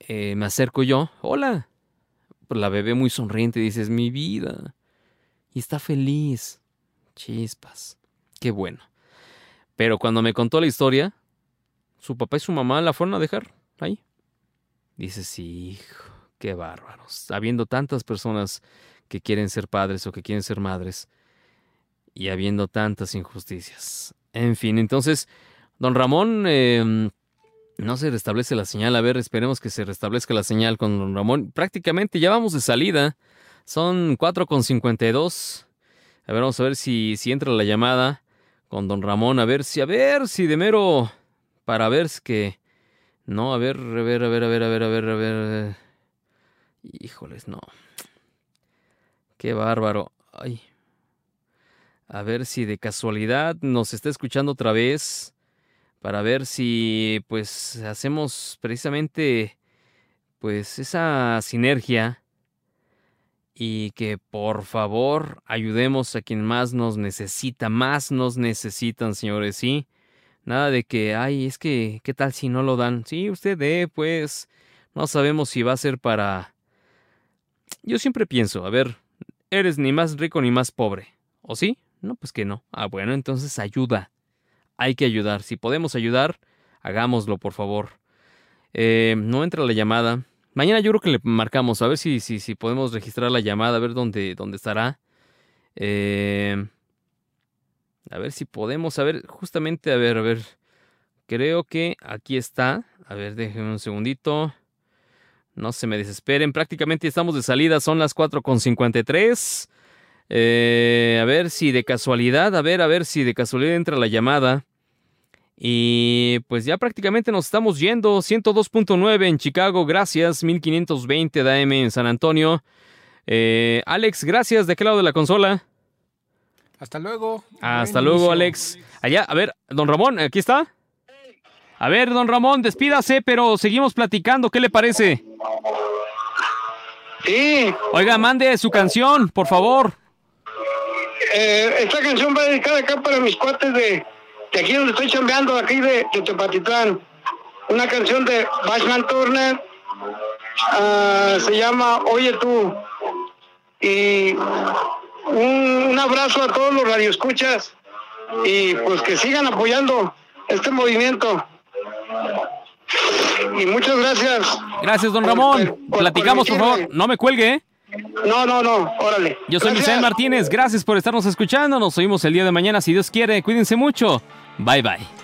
Eh, me acerco yo, hola. Pues la bebé muy sonriente, dices, mi vida y está feliz. Chispas. Qué bueno. Pero cuando me contó la historia, su papá y su mamá la fueron a dejar ahí. Dices, hijo, qué bárbaros. Habiendo tantas personas que quieren ser padres o que quieren ser madres y habiendo tantas injusticias. En fin, entonces, don Ramón, em, no se restablece la señal. A ver, esperemos que se restablezca la señal con don Ramón. Prácticamente ya vamos de salida. Son 4.52. A ver, vamos a ver si, si entra la llamada con don Ramón. A ver si, a ver si de mero. Para ver si que. No, a ver, a ver, a ver, a ver, a ver, a ver, a ver. Híjoles, no. Qué bárbaro. Ay. A ver si de casualidad nos está escuchando otra vez. Para ver si, pues, hacemos precisamente, pues, esa sinergia y que por favor ayudemos a quien más nos necesita, más nos necesitan, señores, ¿sí? Nada de que, ay, es que, ¿qué tal si no lo dan? Sí, usted dé, pues, no sabemos si va a ser para... Yo siempre pienso, a ver, eres ni más rico ni más pobre, ¿o sí? No, pues que no. Ah, bueno, entonces ayuda. Hay que ayudar. Si podemos ayudar, hagámoslo, por favor. Eh, no entra la llamada. Mañana yo creo que le marcamos, a ver si, si, si podemos registrar la llamada, a ver dónde, dónde estará. Eh, a ver si podemos, a ver, justamente, a ver, a ver. Creo que aquí está. A ver, déjenme un segundito. No se me desesperen. Prácticamente estamos de salida. Son las 4.53. Eh, a ver si de casualidad, a ver, a ver si de casualidad entra la llamada. Y pues ya prácticamente nos estamos yendo. 102.9 en Chicago, gracias. 1520 de AM en San Antonio. Eh, Alex, gracias. ¿De qué lado de la consola? Hasta luego. Hasta luego, Alex. Allá, a ver, don Ramón, aquí está. A ver, don Ramón, despídase, pero seguimos platicando. ¿Qué le parece? Sí, Oiga, mande su canción, por favor. Eh, esta canción va dedicada acá para mis cuates de, de aquí donde estoy chambeando, aquí de, de Tepatitlán. Una canción de Bashman Turner, ah, se llama Oye tú. Y un, un abrazo a todos los radioescuchas y pues que sigan apoyando este movimiento. Y muchas gracias. Gracias, don Ramón. por- por Platicamos, por favor. No me cuelgue, ¿eh? No, no, no, órale. Yo soy. Misael Martínez. Gracias por estarnos escuchando. Nos oímos el día de mañana, si Dios quiere. Cuídense mucho. Bye, bye.